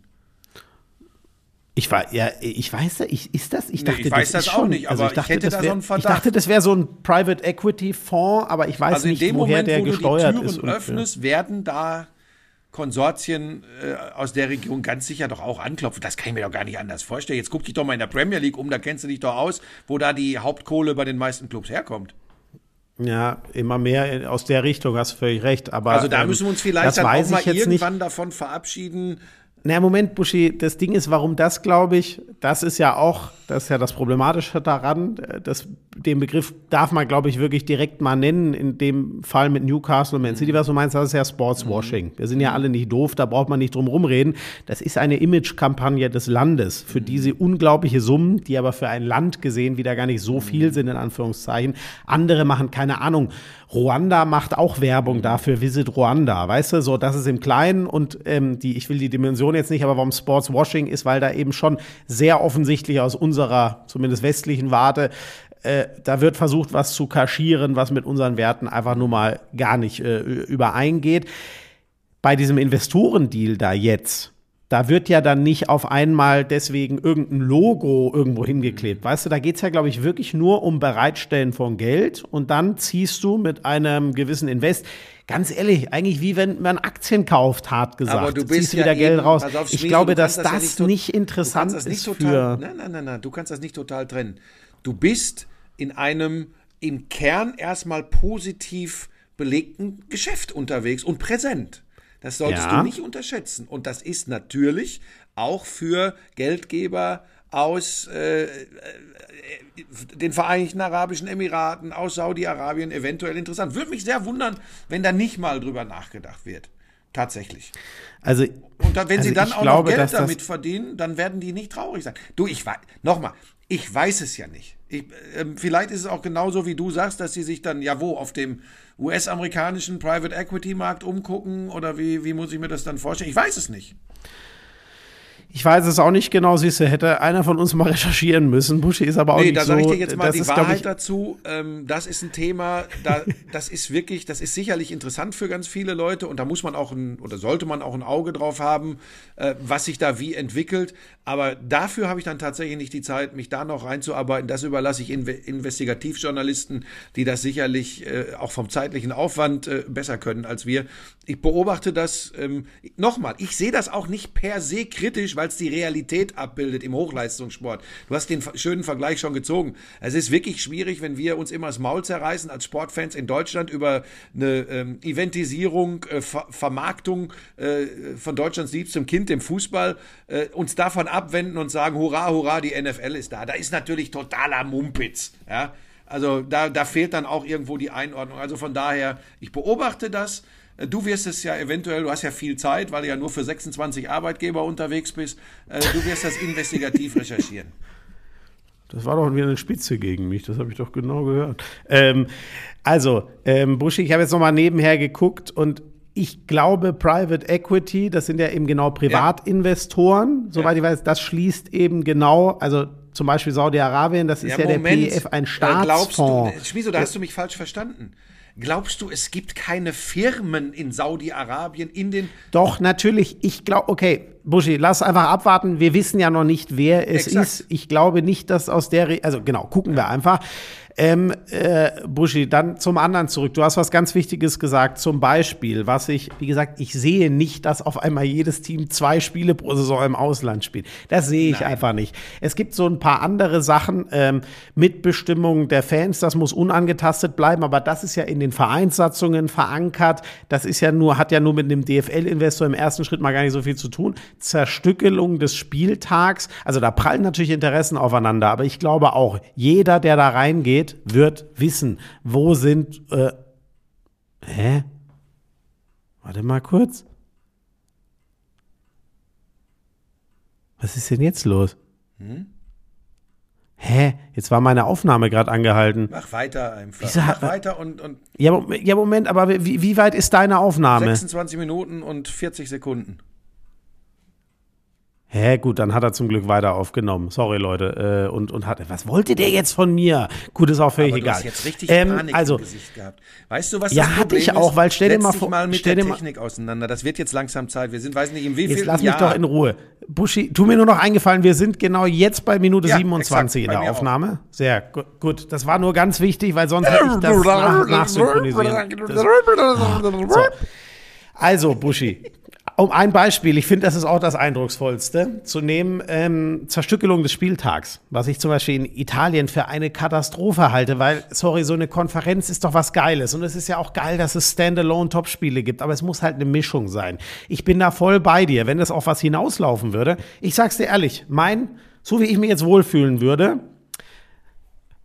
Ich war, ja, ich weiß, ich, ist das? Ich dachte, nee, ich weiß das, das auch schon, nicht, also aber also ich, dachte, ich hätte da so einen Verdacht. Ich dachte, das wäre so ein Private Equity Fonds, aber ich weiß also nicht, woher Moment, der gesteuert ist. Also in dem Moment, wo du die Türen öffnest, werden da Konsortien äh, aus der Region ganz sicher doch auch anklopfen. Das kann ich mir doch gar nicht anders vorstellen. Jetzt guck dich doch mal in der Premier League um, da kennst du dich doch aus, wo da die Hauptkohle bei den meisten Clubs herkommt. Ja, immer mehr aus der Richtung, hast du völlig recht. Aber, also da ähm, müssen wir uns vielleicht dann auch mal irgendwann nicht. davon verabschieden, na, Moment, Buschi, das Ding ist, warum das, glaube ich, das ist ja auch, das ist ja das Problematische daran. Das, den Begriff darf man, glaube ich, wirklich direkt mal nennen. In dem Fall mit Newcastle und Man City, was du meinst, das ist ja Sportswashing. Wir sind ja alle nicht doof, da braucht man nicht drum rumreden. Das ist eine Image-Kampagne des Landes für diese unglaubliche Summen, die aber für ein Land gesehen wieder gar nicht so viel sind, in Anführungszeichen. Andere machen keine Ahnung Ruanda macht auch Werbung dafür, Visit Ruanda, weißt du, so, das ist im Kleinen und ähm, die, ich will die Dimension jetzt nicht, aber warum Sportswashing ist, weil da eben schon sehr offensichtlich aus unserer, zumindest westlichen Warte, äh, da wird versucht, was zu kaschieren, was mit unseren Werten einfach nur mal gar nicht äh, übereingeht. Bei diesem Investorendeal da jetzt, da wird ja dann nicht auf einmal deswegen irgendein Logo irgendwo hingeklebt. Weißt du, da geht es ja, glaube ich, wirklich nur um Bereitstellen von Geld und dann ziehst du mit einem gewissen Invest. Ganz ehrlich, eigentlich wie wenn man Aktien kauft, hart gesagt. Aber du bist ja wieder Geld eben, raus. Auf, ich glaube, dass das, das ja nicht, interessant das nicht ist total, für. Nein, nein, nein, nein, du kannst das nicht total trennen. Du bist in einem im Kern erstmal positiv belegten Geschäft unterwegs und präsent. Das solltest ja. du nicht unterschätzen. Und das ist natürlich auch für Geldgeber aus äh, äh, den Vereinigten Arabischen Emiraten, aus Saudi-Arabien eventuell interessant. Würde mich sehr wundern, wenn da nicht mal drüber nachgedacht wird. Tatsächlich. Also, und dann, wenn also sie dann auch glaube, noch Geld damit verdienen, dann werden die nicht traurig sein. Du, ich weiß, nochmal, ich weiß es ja nicht. Ich, äh, vielleicht ist es auch genauso, wie du sagst, dass sie sich dann, ja wo, auf dem US-amerikanischen Private Equity Markt umgucken oder wie, wie muss ich mir das dann vorstellen? Ich weiß es nicht. Ich weiß es auch nicht genau, siehst du, hätte einer von uns mal recherchieren müssen. Buschi ist aber auch nee, nicht da sage ich dir jetzt mal die ist, Wahrheit ich, dazu. Ähm, das ist ein Thema, da, das ist wirklich, das ist sicherlich interessant für ganz viele Leute und da muss man auch ein, oder sollte man auch ein Auge drauf haben, äh, was sich da wie entwickelt. Aber dafür habe ich dann tatsächlich nicht die Zeit, mich da noch reinzuarbeiten. Das überlasse ich Inve Investigativjournalisten, die das sicherlich äh, auch vom zeitlichen Aufwand äh, besser können als wir. Ich beobachte das ähm, nochmal. Ich sehe das auch nicht per se kritisch, weil es die Realität abbildet im Hochleistungssport. Du hast den schönen Vergleich schon gezogen. Es ist wirklich schwierig, wenn wir uns immer das Maul zerreißen als Sportfans in Deutschland über eine ähm, Eventisierung, äh, Ver Vermarktung äh, von Deutschlands liebstem Kind, dem Fußball, äh, uns davon abwenden und sagen, hurra, hurra, die NFL ist da. Da ist natürlich totaler Mumpitz. Ja? Also da, da fehlt dann auch irgendwo die Einordnung. Also von daher, ich beobachte das. Äh, du wirst es ja eventuell, du hast ja viel Zeit, weil du ja nur für 26 Arbeitgeber unterwegs bist. Äh, du wirst das investigativ [LAUGHS] recherchieren. Das war doch wieder eine Spitze gegen mich, das habe ich doch genau gehört. Ähm, also, ähm, Buschi, ich habe jetzt nochmal nebenher geguckt und ich glaube, Private Equity, das sind ja eben genau Privatinvestoren, ja. soweit ja. ich weiß, das schließt eben genau, also zum Beispiel Saudi-Arabien, das ist ja, ja der PEF, ein Staatsfonds. Glaubst du, Schmieso, da hast du mich falsch verstanden. Glaubst du, es gibt keine Firmen in Saudi-Arabien in den. Doch, natürlich. Ich glaube, okay, Buschi, lass einfach abwarten. Wir wissen ja noch nicht, wer es Exakt. ist. Ich glaube nicht, dass aus der. Re also, genau, gucken wir einfach. Ähm, äh, Buschi, dann zum anderen zurück. Du hast was ganz Wichtiges gesagt. Zum Beispiel, was ich, wie gesagt, ich sehe nicht, dass auf einmal jedes Team zwei Spiele pro Saison im Ausland spielt. Das sehe ich Nein. einfach nicht. Es gibt so ein paar andere Sachen. Ähm, Mitbestimmung der Fans, das muss unangetastet bleiben, aber das ist ja in den Vereinssatzungen verankert. Das ist ja nur, hat ja nur mit dem DFL-Investor im ersten Schritt mal gar nicht so viel zu tun. Zerstückelung des Spieltags. Also da prallen natürlich Interessen aufeinander, aber ich glaube auch, jeder, der da reingeht, wird wissen, wo sind. Äh, hä? Warte mal kurz. Was ist denn jetzt los? Hm? Hä? Jetzt war meine Aufnahme gerade angehalten. Mach weiter einfach. Wieso, Mach weiter und. und ja, ja, Moment, aber wie, wie weit ist deine Aufnahme? 26 Minuten und 40 Sekunden. Hä, gut, dann hat er zum Glück weiter aufgenommen. Sorry, Leute. Äh, und, und hat, was wollte der jetzt von mir? Gut, ist auch völlig Aber du egal. Hast jetzt richtig ähm, Panik also, im Gesicht gehabt. Weißt du, was ja, das hatte Problem ich auch, weil stell dir mal vor, mal mit der Technik auseinander. Das wird jetzt langsam Zeit. Wir sind, weiß nicht, im wievielten Jetzt lass mich Jahr. doch in Ruhe. Buschi, tu mir nur noch eingefallen, wir sind genau jetzt bei Minute Ja, 27 exakt, in der mir auch. Aufnahme. Sehr gu gut. Das war nur ganz wichtig, weil sonst hätte ich das nach, nachsynchronisieren. [LAUGHS] Das, so. Also, Buschi, um ein Beispiel, ich finde, das ist auch das Eindrucksvollste, zu nehmen, ähm, Zerstückelung des Spieltags, was ich zum Beispiel in Italien für eine Katastrophe halte, weil, sorry, so eine Konferenz ist doch was Geiles und es ist ja auch geil, dass es Standalone-Top-Spiele gibt, aber es muss halt eine Mischung sein. Ich bin da voll bei dir, wenn das auf was hinauslaufen würde. Ich sag's dir ehrlich, mein, so wie ich mich jetzt wohlfühlen würde,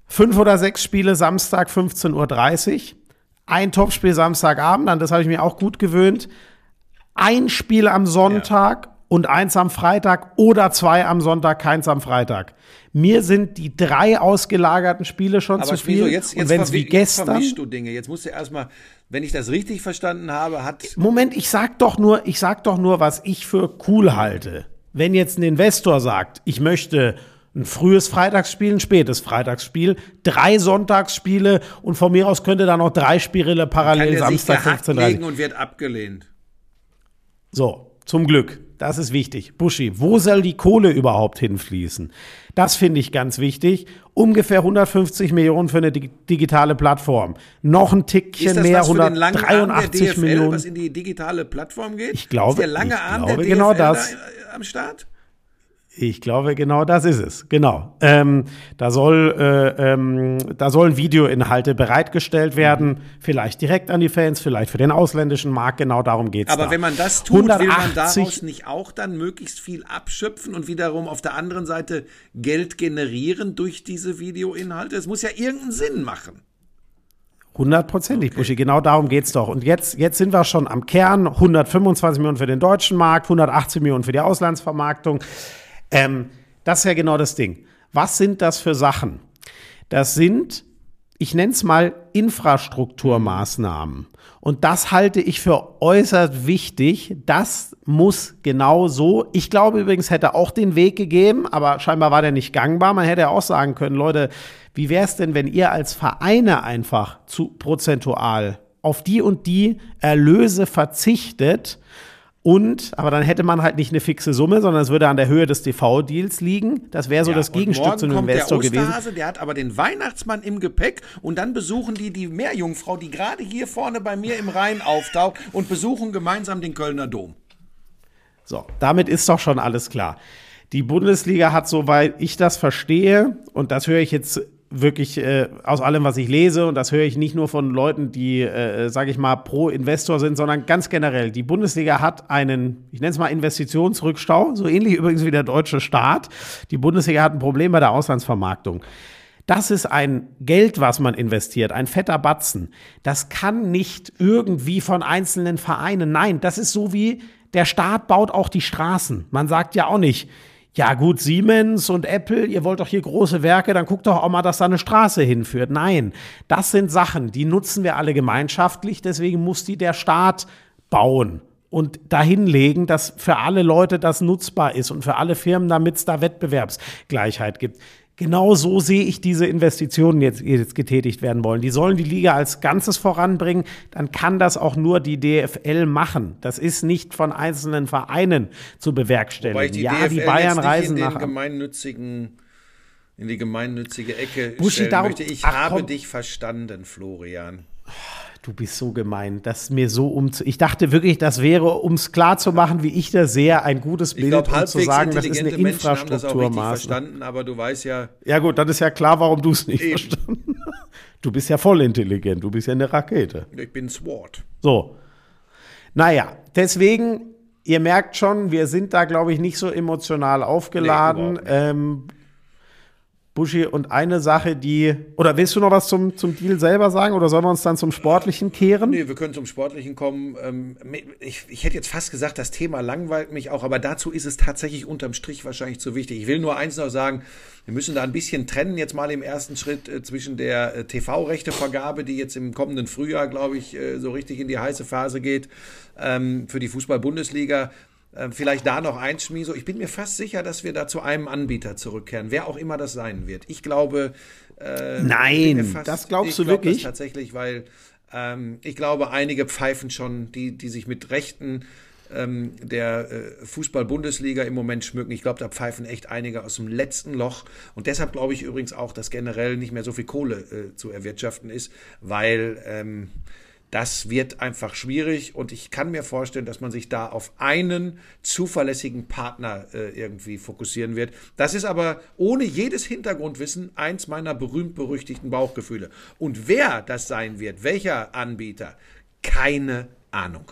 fünf oder sechs Spiele Samstag 15.30 Uhr, ein Topspiel Samstagabend, an das habe ich mir auch gut gewöhnt, ein Spiel am Sonntag und eins am Freitag oder zwei am Sonntag, keins am Freitag. Mir sind die drei ausgelagerten Spiele schon Aber zu viel. Schmieso, jetzt, und jetzt, wenn es wie jetzt gestern. vermischst du Dinge. Jetzt musst du erstmal, wenn ich das richtig verstanden habe, hat. Moment, ich sag doch nur, ich sag doch nur, was ich für cool halte. Wenn jetzt ein Investor sagt, ich möchte ein frühes Freitagsspiel, ein spätes Freitagsspiel, drei Sonntagsspiele und von mir aus könnte dann noch drei Spiele parallel Samstag gehackt 15.30 legen und wird abgelehnt. So, zum Glück. Das ist wichtig. Buschi, wo soll die Kohle überhaupt hinfließen? Das finde ich ganz wichtig. Ungefähr 150 Millionen für eine dig digitale Plattform. Noch ein Tickchen Ist das mehr, was für den langen Arm der 183 DFL, Millionen. was in die digitale Plattform geht? Ich glaube- ist der lange ich Arm der genau DFL das. Da, äh, am Start? Ich glaube, genau das ist es. Genau. Ähm, da, soll, äh, ähm, da sollen Videoinhalte bereitgestellt werden. Vielleicht direkt an die Fans, vielleicht für den ausländischen Markt. Genau darum geht's Aber da. wenn man das tut, will man 180 daraus nicht auch dann möglichst viel abschöpfen und wiederum auf der anderen Seite Geld generieren durch diese Videoinhalte? Es muss ja irgendeinen Sinn machen. Hundertprozentig, Buschi, genau darum geht's doch. Und jetzt, jetzt sind wir schon am Kern. 125 Millionen für den deutschen Markt, 180 Millionen für die Auslandsvermarktung. Ähm, das ist ja genau das Ding. Was sind das für Sachen? Das sind, ich nenne es mal Infrastrukturmaßnahmen. Und das halte ich für äußerst wichtig. Das muss genau so. Ich glaube übrigens, hätte auch den Weg gegeben, aber scheinbar war der nicht gangbar. Man hätte ja auch sagen können, Leute, wie wäre es denn, wenn ihr als Vereine einfach zu prozentual auf die und die Erlöse verzichtet? Und, aber dann hätte man halt nicht eine fixe Summe, sondern es würde an der Höhe des TV-Deals liegen. Das wäre so das und Gegenstück zu einem kommt Investor der gewesen. Der hat aber den Weihnachtsmann im Gepäck und dann besuchen die die Meerjungfrau, die gerade hier vorne bei mir im Rhein auftaucht und besuchen gemeinsam den Kölner Dom. So, damit ist doch schon alles klar. Die Bundesliga hat, soweit ich das verstehe, und das höre ich jetzt wirklich äh, aus allem, was ich lese, und das höre ich nicht nur von Leuten, die, äh, sage ich mal, pro Investor sind, sondern ganz generell. Die Bundesliga hat einen, ich nenne es mal Investitionsrückstau, so ähnlich übrigens wie der deutsche Staat. Die Bundesliga hat ein Problem bei der Auslandsvermarktung. Das ist ein Geld, was man investiert, ein fetter Batzen. Das kann nicht irgendwie von einzelnen Vereinen. Nein, das ist so wie der Staat baut auch die Straßen. Man sagt ja auch nicht, ja gut, Siemens und Apple, ihr wollt doch hier große Werke, dann guckt doch auch mal, dass da eine Straße hinführt. Nein, das sind Sachen, die nutzen wir alle gemeinschaftlich, deswegen muss die der Staat bauen und dahinlegen, dass für alle Leute das nutzbar ist und für alle Firmen, damit es da Wettbewerbsgleichheit gibt. Genau so sehe ich diese Investitionen jetzt, die jetzt getätigt werden wollen. Die sollen die Liga als Ganzes voranbringen. Dann kann das auch nur die DFL machen. Das ist nicht von einzelnen Vereinen zu bewerkstelligen. Die ja, DFL die Bayern reisen in nach. gemeinnützigen in die gemeinnützige Ecke Buschi, stellen darum- möchte. Ich Ach, habe komm. dich verstanden, Florian. Du bist so gemein, das ist mir so um. Ich dachte wirklich, das wäre, um es klar zu machen, wie ich das sehe, ein gutes Bild, glaube, um zu sagen, das ist eine Infrastrukturmaßnahme. verstanden, aber du weißt ja, Ja gut, dann ist ja klar, warum du es nicht Eben. verstanden hast. Du bist ja voll intelligent, du bist ja eine Rakete. ich bin Sword. So. Naja, deswegen, ihr merkt schon, wir sind da, glaube ich, nicht so emotional aufgeladen. Nee, ähm, Buschi, und eine Sache, die. Oder willst du noch was zum, zum Deal selber sagen oder sollen wir uns dann zum Sportlichen kehren? Nee, wir können zum Sportlichen kommen. Ähm, ich, ich hätte jetzt fast gesagt, das Thema langweilt mich auch, aber dazu ist es tatsächlich unterm Strich wahrscheinlich zu wichtig. Ich will nur eins noch sagen, wir müssen da ein bisschen trennen, jetzt mal im ersten Schritt äh, zwischen der äh, TV-Rechtevergabe, die jetzt im kommenden Frühjahr, glaube ich, äh, so richtig in die heiße Phase geht, ähm, für die Fußball-Bundesliga vielleicht da noch eins, Schmieso. Ich bin mir fast sicher, dass wir da zu einem Anbieter zurückkehren, wer auch immer das sein wird. Ich glaube. Äh, Nein, fast, das glaubst du glaub wirklich? tatsächlich, weil ähm, ich glaube, einige pfeifen schon, die, die sich mit Rechten ähm, der äh, Fußball-Bundesliga im Moment schmücken. Ich glaube, da pfeifen echt einige aus dem letzten Loch. Und deshalb glaube ich übrigens auch, dass generell nicht mehr so viel Kohle äh, zu erwirtschaften ist, weil. Ähm, das wird einfach schwierig und ich kann mir vorstellen, dass man sich da auf einen zuverlässigen Partner äh, irgendwie fokussieren wird. Das ist aber ohne jedes Hintergrundwissen eins meiner berühmt-berüchtigten Bauchgefühle. Und wer das sein wird, welcher Anbieter, keine Ahnung.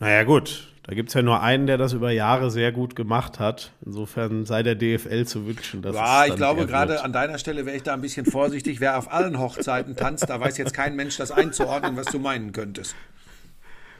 Naja gut, da gibt es ja nur einen, der das über Jahre sehr gut gemacht hat. Insofern sei der DFL zu wünschen. Dass ja, ich glaube, gerade an deiner Stelle wäre ich da ein bisschen vorsichtig. Wer auf allen Hochzeiten tanzt, da weiß jetzt kein Mensch das einzuordnen, was du meinen könntest.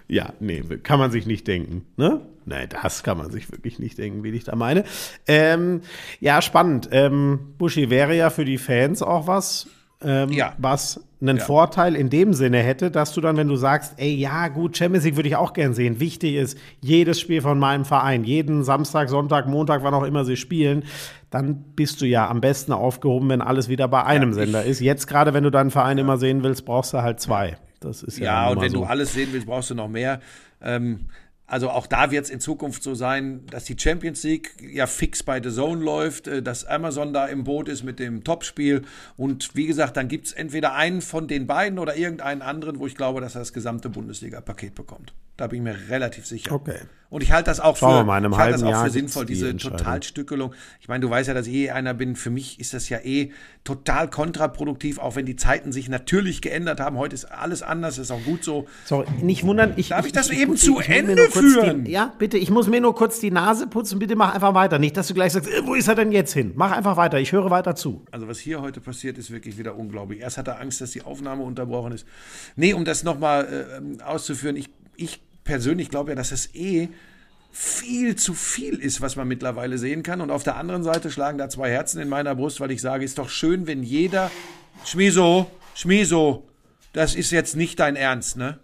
Ja, nee, kann man sich nicht denken. Ne? Nein, das kann man sich wirklich nicht denken, wie ich da meine. Ähm, ja, spannend. Ähm, Buschi wäre ja für die Fans auch was ähm, ja. was einen ja. Vorteil in dem Sinne hätte, dass du dann, wenn du sagst, ey, ja, gut, Champions League würde ich auch gern sehen. Wichtig ist, jedes Spiel von meinem Verein, jeden Samstag, Sonntag, Montag, wann auch immer sie spielen, dann bist du ja am besten aufgehoben, wenn alles wieder bei einem ja, Sender ist. Jetzt gerade, wenn du deinen Verein immer sehen willst, brauchst du halt zwei. Das ist ja. Ja, und wenn so. du alles sehen willst, brauchst du noch mehr. Ähm, also auch da wird es in Zukunft so sein, dass die Champions League ja fix bei The Zone läuft, äh, dass Amazon da im Boot ist mit dem Topspiel. Und wie gesagt, dann gibt es entweder einen von den beiden oder irgendeinen anderen, wo ich glaube, dass er das gesamte Bundesliga-Paket bekommt. Da bin ich mir relativ sicher. Okay. Und ich halte das auch für, ich halte das auch für sinnvoll, diese die Totalstückelung. Ich meine, du weißt ja, dass ich eh einer bin. Für mich ist das ja eh total kontraproduktiv, auch wenn die Zeiten sich natürlich geändert haben. Heute ist alles anders, ist auch gut so. Sorry, nicht wundern. Ich, Darf ich, das ich, eben ich, zu Ende führen? Die, ja, bitte. Ich muss mir nur kurz die Nase putzen. Bitte mach einfach weiter. Nicht, dass du gleich sagst, äh, wo ist er denn jetzt hin? Mach einfach weiter. Ich höre weiter zu. Also was hier heute passiert, ist wirklich wieder unglaublich. Erst hat er Angst, dass die Aufnahme unterbrochen ist. Nee, um das nochmal äh, ähm, auszuführen. Ich, ich persönlich glaube ja, dass es eh viel zu viel ist, was man mittlerweile sehen kann. Und auf der anderen Seite schlagen da zwei Herzen in meiner Brust, weil ich sage, ist doch schön, wenn jeder Schmiso, Schmiso, das ist jetzt nicht dein Ernst, ne?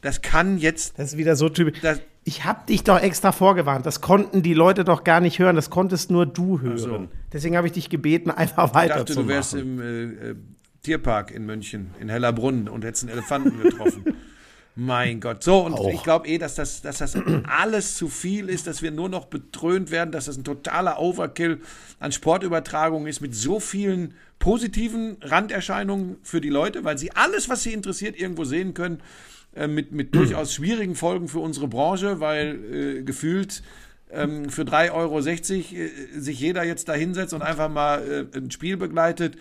Das kann jetzt. Das ist wieder so typisch. Ich hab dich doch extra vorgewarnt. Das konnten die Leute doch gar nicht hören. Das konntest nur du hören. So. Deswegen habe ich dich gebeten, [LAUGHS] einfach weiterzumachen. Ich dachte, du wärst im äh, äh, Tierpark in München, in Hellerbrunn und hättest einen Elefanten getroffen. [LAUGHS] Mein Gott. So, und Auch. ich glaube eh, dass das, dass das alles zu viel ist, dass wir nur noch betrönt werden, dass das ein totaler Overkill an Sportübertragung ist mit so vielen positiven Randerscheinungen für die Leute, weil sie alles, was sie interessiert, irgendwo sehen können, äh, mit, mit [CLEARS THROAT] durchaus schwierigen Folgen für unsere Branche, weil äh, gefühlt ähm, für 3,60 Euro äh, sich jeder jetzt da hinsetzt und einfach mal äh, ein Spiel begleitet.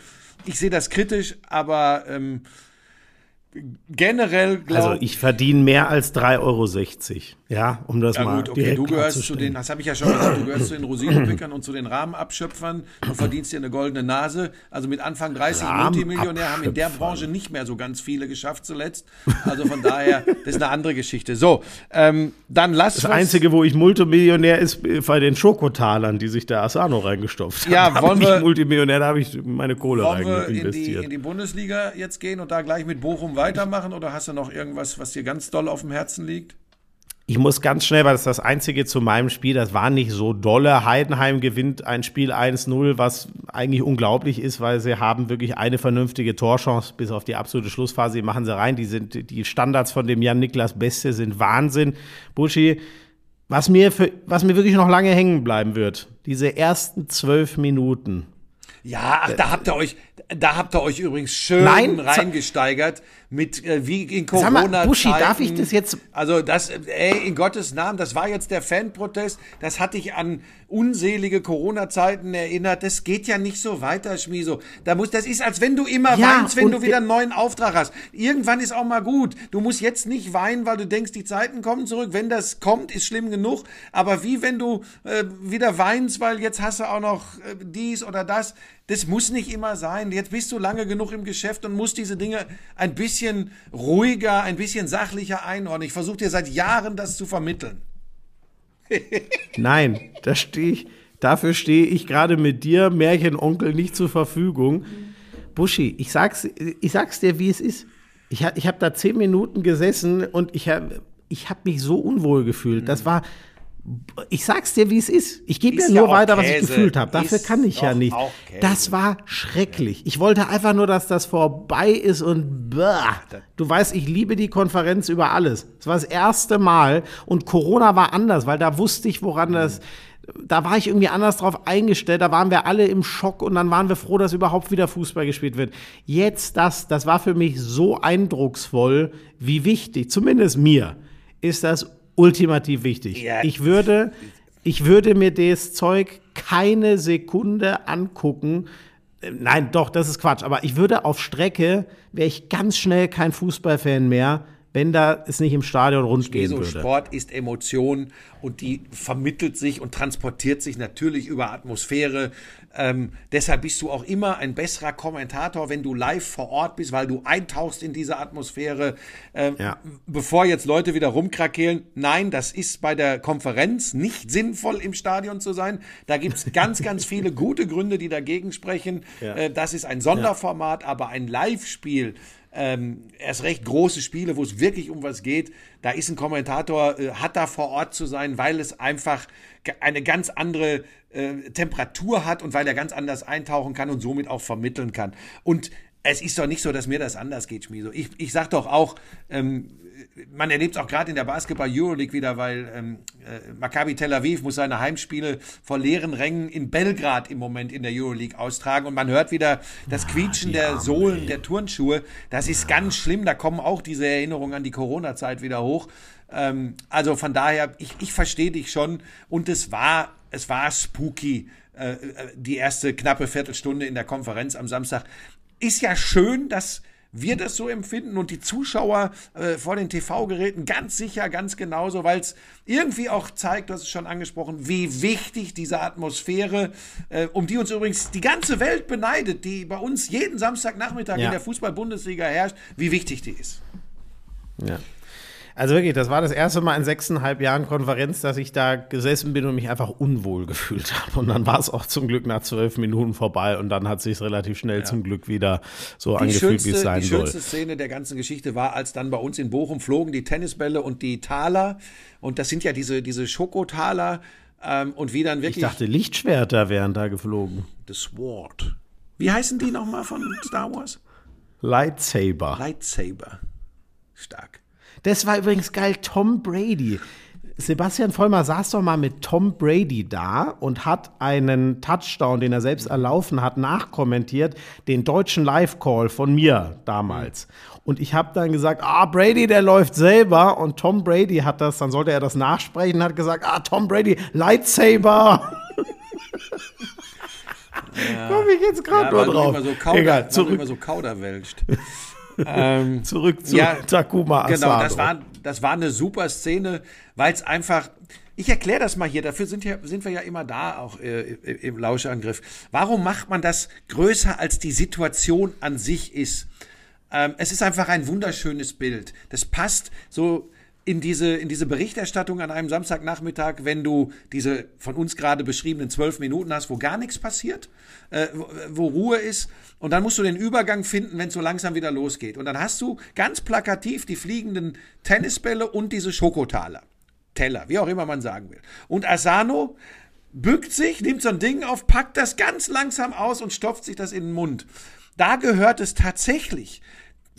Ich sehe das kritisch, aber ähm, generell glaube Also ich verdiene mehr als 3,60 Euro. Ja, um das ja, mal gut, okay, du gehörst zu den, das habe ich ja schon gesagt, du gehörst zu den Rosinenpickern und zu den Rahmenabschöpfern. Du verdienst dir eine goldene Nase. Also mit Anfang 30 Multimillionär haben in der Branche nicht mehr so ganz viele geschafft zuletzt. Also von daher, das ist eine andere Geschichte. So, ähm, dann lass Das Einzige, wo ich Multimillionär ist, bei den Schokotalern, die sich der Asano reingestopft haben. Ja, wollen wir Multimillionär, da habe ich meine Kohle wollen rein investiert. Wir in die, in die Bundesliga jetzt gehen und da gleich mit Bochum weitermachen oder hast du noch irgendwas, was dir ganz doll auf dem Herzen liegt? Ich muss ganz schnell, weil das ist das Einzige zu meinem Spiel, das war nicht so dolle. Heidenheim gewinnt ein Spiel 1-0, was eigentlich unglaublich ist, weil sie haben wirklich eine vernünftige Torchance bis auf die absolute Schlussphase. Die machen sie rein. Die, sind, die Standards von dem Jan-Niklas Beste sind Wahnsinn. Buschi, was mir, für, was mir wirklich noch lange hängen bleiben wird, diese ersten zwölf Minuten ja, ach, da habt ihr euch, da habt ihr euch übrigens schön Nein, reingesteigert mit äh, wie in Corona. Sag mal, Buschi, darf ich das jetzt? Also das, ey, in Gottes Namen, das war jetzt der Fanprotest. Das hatte ich an unselige Corona-Zeiten erinnert. Das geht ja nicht so weiter, Schmieso. Da muss, das ist, als wenn du immer ja, weinst, wenn du wieder einen neuen Auftrag hast. Irgendwann ist auch mal gut. Du musst jetzt nicht weinen, weil du denkst, die Zeiten kommen zurück. Wenn das kommt, ist schlimm genug. Aber wie wenn du äh, wieder weinst, weil jetzt hast du auch noch äh, dies oder das. Das muss nicht immer sein. Jetzt bist du lange genug im Geschäft und musst diese Dinge ein bisschen ruhiger, ein bisschen sachlicher einordnen. Ich versuche dir seit Jahren das zu vermitteln. [LAUGHS] Nein, da stehe ich, dafür stehe ich gerade mit dir, Märchenonkel, nicht zur Verfügung. Buschi, ich sag's, ich sag's dir, wie es ist. Ich, ich habe da zehn Minuten gesessen und ich habe ich hab mich so unwohl gefühlt. Das war, ich sag's dir, wie es ist. Ich gebe dir nur ja weiter, Käse. was ich gefühlt habe. Dafür ist kann ich ja nicht. Das war schrecklich. Ich wollte einfach nur, dass das vorbei ist und bah. Du weißt, ich liebe die Konferenz über alles. Es war das erste Mal und Corona war anders, weil da wusste ich, woran das da war ich irgendwie anders drauf eingestellt, da waren wir alle im Schock und dann waren wir froh, dass überhaupt wieder Fußball gespielt wird. Jetzt das, das war für mich so eindrucksvoll, wie wichtig, zumindest mir, ist das ultimativ wichtig. Ja. Ich würde, ich würde mir das Zeug keine Sekunde angucken. Nein, doch, das ist Quatsch. Aber ich würde auf Strecke, wäre ich ganz schnell kein Fußballfan mehr, wenn da es nicht im Stadion rund gehen würde. Sport ist Emotion und die vermittelt sich und transportiert sich natürlich über Atmosphäre. Ähm, deshalb bist du auch immer ein besserer Kommentator, wenn du live vor Ort bist, weil du eintauchst in diese Atmosphäre. Ähm, ja. Bevor jetzt Leute wieder rumkrakehlen, nein, das ist bei der Konferenz nicht sinnvoll, im Stadion zu sein. Da gibt es ganz, ganz viele [LAUGHS] gute Gründe, die dagegen sprechen. Ja. Äh, das ist ein Sonderformat, ja. aber ein Live-Spiel ähm, erst recht große Spiele, wo es wirklich um was geht, da ist ein Kommentator, äh, hat da vor Ort zu sein, weil es einfach eine ganz andere äh, Temperatur hat und weil er ganz anders eintauchen kann und somit auch vermitteln kann. Und es ist doch nicht so, dass mir das anders geht, Schmieso. Ich, ich sag doch auch, ähm, man erlebt es auch gerade in der Basketball-Euroleague wieder, weil ähm, äh, Maccabi Tel Aviv muss seine Heimspiele vor leeren Rängen in Belgrad im Moment in der Euroleague austragen und man hört wieder das ah, Quietschen der Arme, Sohlen der Turnschuhe. Das ist ganz schlimm, da kommen auch diese Erinnerungen an die Corona-Zeit wieder hoch. Ähm, also von daher, ich, ich verstehe dich schon und es war, es war spooky äh, äh, die erste knappe Viertelstunde in der Konferenz am Samstag. Ist ja schön, dass wir das so empfinden und die Zuschauer äh, vor den TV-Geräten ganz sicher, ganz genauso, weil es irgendwie auch zeigt, hast es schon angesprochen, wie wichtig diese Atmosphäre, äh, um die uns übrigens die ganze Welt beneidet, die bei uns jeden Samstagnachmittag ja. in der Fußball-Bundesliga herrscht, wie wichtig die ist. Ja. Also wirklich, das war das erste Mal in sechseinhalb Jahren Konferenz, dass ich da gesessen bin und mich einfach unwohl gefühlt habe. Und dann war es auch zum Glück nach zwölf Minuten vorbei und dann hat sich relativ schnell ja. zum Glück wieder so die angefühlt, wie es sein soll. Die schönste Szene der ganzen Geschichte war, als dann bei uns in Bochum flogen die Tennisbälle und die Taler. Und das sind ja diese, diese Schokotaler. Ähm, und wie dann wirklich. Ich dachte, Lichtschwerter wären da geflogen. The Sword. Wie heißen die nochmal von Star Wars? Lightsaber. Lightsaber. Stark. Das war übrigens geil, Tom Brady. Sebastian Vollmer saß doch mal mit Tom Brady da und hat einen Touchdown, den er selbst erlaufen hat, nachkommentiert, den deutschen Live-Call von mir damals. Und ich habe dann gesagt, ah, Brady, der läuft selber. Und Tom Brady hat das, dann sollte er das nachsprechen, hat gesagt, ah, Tom Brady, Lightsaber. Ja. Komm ich jetzt gerade ja, nur drauf. So Kauder, Egal, zurück. immer so kauderwelscht. Ähm, [LAUGHS] Zurück zu ja, Takuma Asado. Genau, das war, das war eine super Szene, weil es einfach. Ich erkläre das mal hier, dafür sind, ja, sind wir ja immer da, auch äh, im Lauschangriff. Warum macht man das größer, als die Situation an sich ist? Ähm, es ist einfach ein wunderschönes Bild. Das passt so in diese, in diese Berichterstattung an einem Samstagnachmittag, wenn du diese von uns gerade beschriebenen zwölf Minuten hast, wo gar nichts passiert, äh, wo, wo, Ruhe ist. Und dann musst du den Übergang finden, wenn es so langsam wieder losgeht. Und dann hast du ganz plakativ die fliegenden Tennisbälle und diese Schokotaler. Teller, wie auch immer man sagen will. Und Asano bückt sich, nimmt so ein Ding auf, packt das ganz langsam aus und stopft sich das in den Mund. Da gehört es tatsächlich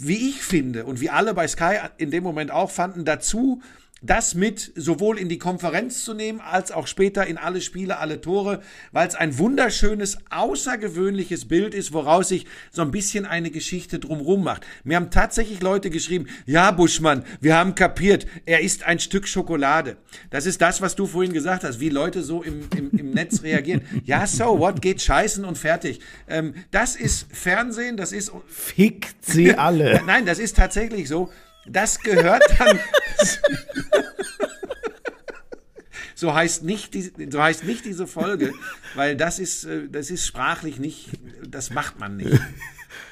wie ich finde und wie alle bei Sky in dem Moment auch fanden, dazu das mit sowohl in die Konferenz zu nehmen, als auch später in alle Spiele, alle Tore, weil es ein wunderschönes, außergewöhnliches Bild ist, woraus sich so ein bisschen eine Geschichte drumrum macht. Mir haben tatsächlich Leute geschrieben, ja, Buschmann, wir haben kapiert, er ist ein Stück Schokolade. Das ist das, was du vorhin gesagt hast, wie Leute so im, im, im Netz reagieren. [LAUGHS] Ja, so what, geht scheißen und fertig. Ähm, das ist Fernsehen, das ist... Fickt sie alle. [LAUGHS] Nein, das ist tatsächlich so. Das gehört dann. so heißt nicht die, so heißt nicht diese Folge, weil das ist äh, das ist sprachlich nicht, das macht man nicht.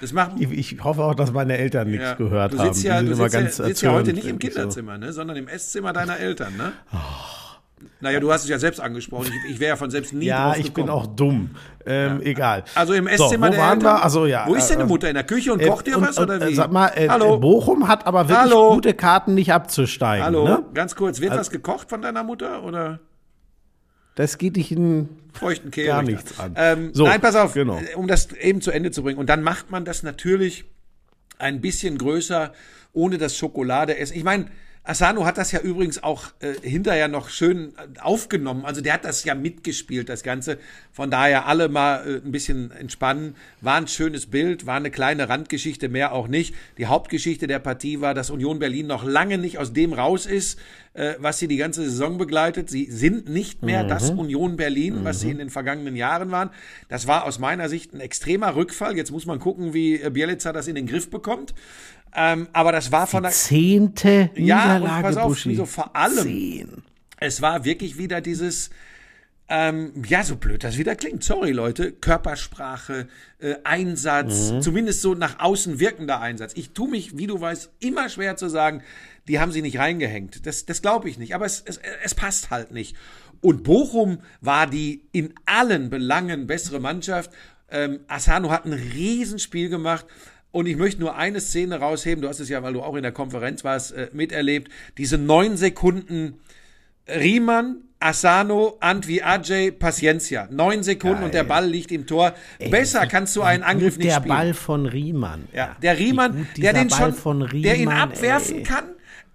Das macht, ich, ich hoffe auch, dass meine Eltern nichts ja, gehört du sitzt haben. Ja, du sitzt, ja, sitzt ja heute nicht im Kinderzimmer, so. ne, sondern im Esszimmer deiner Eltern, ne? Oh. Naja, du hast es ja selbst angesprochen. Ich, ich wäre ja von selbst nie Ja, ich bin auch dumm. Ähm, ja. Egal. Also im Esszimmer so, wo waren wir? Also, ja, wo ist deine äh, Mutter? In der Küche und äh, kocht dir was? Und, oder wie? Sag mal, äh, Hallo? Bochum hat aber wirklich Hallo? gute Karten, nicht abzusteigen. Hallo, ne? ganz kurz. Wird also, was gekocht von deiner Mutter? Oder? Das geht dich in feuchten Kehl gar nichts an. Ähm, so, nein, pass auf, genau. um das eben zu Ende zu bringen. Und dann macht man das natürlich ein bisschen größer, ohne das Schokolade essen. Ich meine, Asano hat das ja übrigens auch äh, hinterher noch schön äh, aufgenommen. Also der hat das ja mitgespielt, das Ganze. Von daher alle mal äh, ein bisschen entspannen. War ein schönes Bild, war eine kleine Randgeschichte, mehr auch nicht. Die Hauptgeschichte der Partie war, dass Union Berlin noch lange nicht aus dem raus ist, äh, was sie die ganze Saison begleitet. Sie sind nicht mehr mhm. das Union Berlin, mhm. was sie in den vergangenen Jahren waren. Das war aus meiner Sicht ein extremer Rückfall. Jetzt muss man gucken, wie Bielitzer das in den Griff bekommt. Ähm, aber das war von der zehnte Niederlage. Ja, pass auf, so vor allem. Zehn. Es war wirklich wieder dieses, ähm, ja, so blöd das wieder klingt. Sorry, Leute. Körpersprache, äh, Einsatz, mhm. zumindest so nach außen wirkender Einsatz. Ich tue mich, wie du weißt, immer schwer zu sagen, die haben sie nicht reingehängt. Das, das glaube ich nicht. Aber es, es, es passt halt nicht. Und Bochum war die in allen Belangen bessere Mannschaft. Ähm, Asano hat ein Riesenspiel gemacht. Und ich möchte nur eine Szene rausheben. Du hast es ja, weil du auch in der Konferenz warst, äh, miterlebt. Diese neun Sekunden Riemann, Asano, Antwi Ajay, Paciencia. Neun Sekunden Geil. und der Ball liegt im Tor. Ey, Besser kannst du einen Angriff nicht spielen. Der Ball von Riemann. Ja, der Riemann, der den schon, Riemann, der ihn abwerfen ey. kann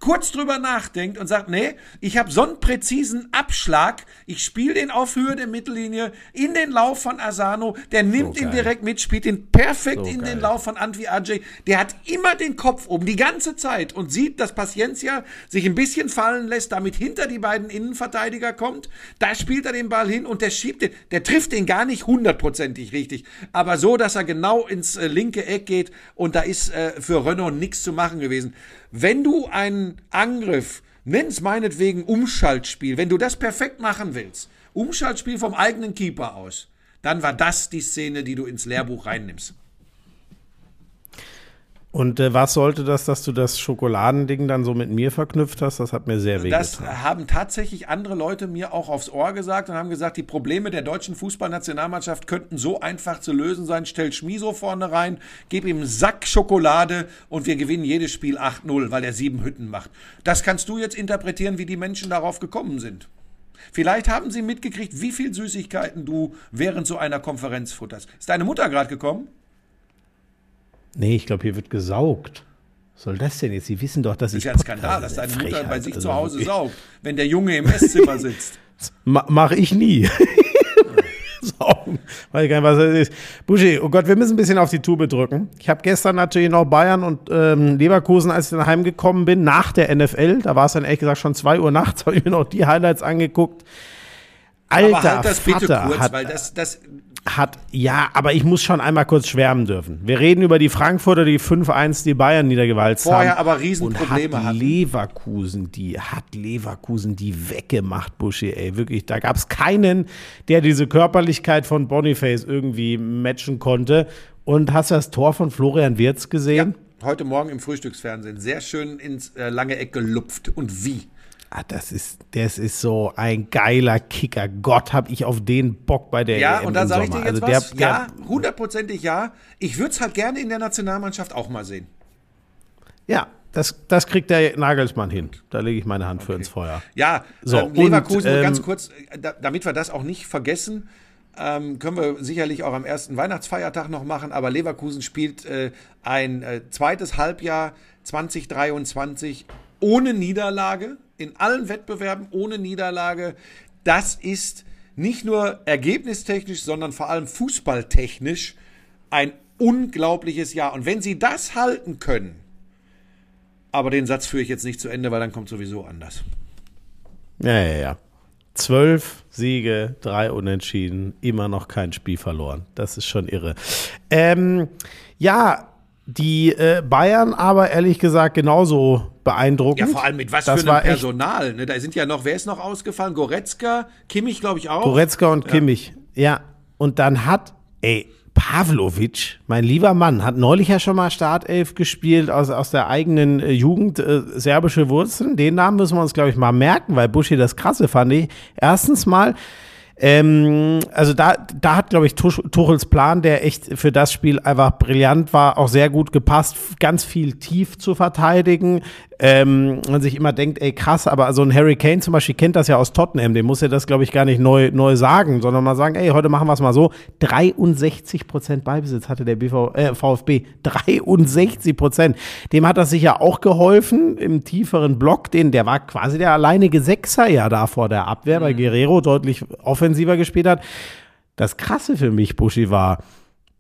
kurz drüber nachdenkt und sagt, nee, ich habe so einen präzisen Abschlag, ich spiele den auf Höhe der Mittellinie in den Lauf von Asano, der nimmt so ihn direkt mit, spielt ihn perfekt so in geil. den Lauf von Antwi Ajay, der hat immer den Kopf oben, die ganze Zeit und sieht, dass Paciencia sich ein bisschen fallen lässt, damit hinter die beiden Innenverteidiger kommt, da spielt er den Ball hin und der schiebt den, der trifft den gar nicht hundertprozentig richtig, aber so, dass er genau ins äh, linke Eck geht und da ist äh, für Renault nichts zu machen gewesen. Wenn du einen Angriff, nenn es meinetwegen Umschaltspiel, wenn du das perfekt machen willst, Umschaltspiel vom eigenen Keeper aus, dann war das die Szene, die du ins Lehrbuch reinnimmst. Und äh, was sollte das, dass du das Schokoladending dann so mit mir verknüpft hast? Das hat mir sehr wehgetan. Das haben tatsächlich andere Leute mir auch aufs Ohr gesagt und haben gesagt, die Probleme der deutschen Fußballnationalmannschaft könnten so einfach zu lösen sein. Stell Schmiso vorne rein, gib ihm einen Sack Schokolade und wir gewinnen jedes Spiel 8-0, weil er sieben Hütten macht. Das kannst du jetzt interpretieren, wie die Menschen darauf gekommen sind. Vielleicht haben sie mitgekriegt, wie viel Süßigkeiten du während so einer Konferenz futterst. Ist deine Mutter gerade gekommen? Nee, ich glaube, hier wird gesaugt. Was soll das denn jetzt? Sie wissen doch, dass ich. Das ist ja ein Skandal, dass deine Mutter bei sich also zu Hause saugt, wenn der Junge im Esszimmer sitzt. [LAUGHS] Mache ich nie. [LAUGHS] Saugen. Weiß ich gar nicht, was das ist. Buschi, oh Gott, wir müssen ein bisschen auf die Tube drücken. Ich habe gestern natürlich noch Bayern und ähm, Leverkusen, als ich dann heimgekommen bin, nach der NFL, da war es dann ehrlich gesagt schon 2 Uhr nachts, [LAUGHS] habe ich mir noch die Highlights angeguckt. Alter, Aber halt das Vater bitte kurz, hat, weil das, das, hat, ja, aber ich muss schon einmal kurz schwärmen dürfen. Wir reden über die Frankfurter, die 5-1 die Bayern niedergewalzt Vorher haben. aber Riesenprobleme und hat Leverkusen, die hat Leverkusen die weggemacht, Buschi, ey, wirklich. Da gab es keinen, der diese Körperlichkeit von Boniface irgendwie matchen konnte. Und hast du das Tor von Florian Wirz gesehen? Ja, heute Morgen im Frühstücksfernsehen. Sehr gelupft. ins äh, lange Eck gelupft. Und wie? Ah, das ist, das ist so ein geiler Kicker. Gott, hab ich auf den Bock bei der Ja, EM und dann sage ich dir jetzt also was. Der, ja, hundertprozentig ja. Ich würde es halt gerne in der Nationalmannschaft auch mal sehen. Ja, das, das kriegt der Nagelsmann hin. Da lege ich meine Hand okay. für ins Feuer. Ja, so, ähm, Leverkusen, und, ähm, ganz kurz, da, damit wir das auch nicht vergessen, ähm, können wir sicherlich auch am ersten Weihnachtsfeiertag noch machen, aber Leverkusen spielt äh, ein äh, zweites Halbjahr 2023 ohne Niederlage, in allen Wettbewerben ohne Niederlage. Das ist nicht nur ergebnistechnisch, sondern vor allem fußballtechnisch ein unglaubliches Jahr. Und wenn sie das halten können, aber den Satz führe ich jetzt nicht zu Ende, weil dann kommt sowieso anders. Ja, ja, ja. Zwölf Siege, drei Unentschieden, immer noch kein Spiel verloren. Das ist schon irre. Ähm, ja, die äh, Bayern aber ehrlich gesagt genauso beeindruckend. Ja, vor allem mit was das für einem Personal. Ne? Da sind ja noch, wer ist noch ausgefallen? Goretzka, Kimmich, glaube ich auch. Goretzka und ja. Kimmich, ja. Und dann hat, ey, Pavlovic, mein lieber Mann, hat neulich ja schon mal Startelf gespielt aus, aus der eigenen äh, Jugend, äh, serbische Wurzeln. Den Namen müssen wir uns, glaube ich, mal merken, weil Buschi das Krasse fand ich. Erstens mal, ähm, also da, da hat, glaube ich, Tuchels Plan, der echt für das Spiel einfach brillant war, auch sehr gut gepasst, ganz viel tief zu verteidigen. Ähm, man sich immer denkt, ey krass, aber so ein Harry Kane zum Beispiel kennt das ja aus Tottenham, dem muss ja das, glaube ich, gar nicht neu, neu sagen, sondern mal sagen, ey, heute machen wir es mal so. 63 Prozent Beibesitz hatte der BV, äh, VfB. 63 Prozent. Dem hat das sicher auch geholfen im tieferen Block, den, der war quasi der alleinige Sechser ja da vor der Abwehr, mhm. weil Guerrero deutlich offensiver gespielt hat. Das Krasse für mich, Buschi, war,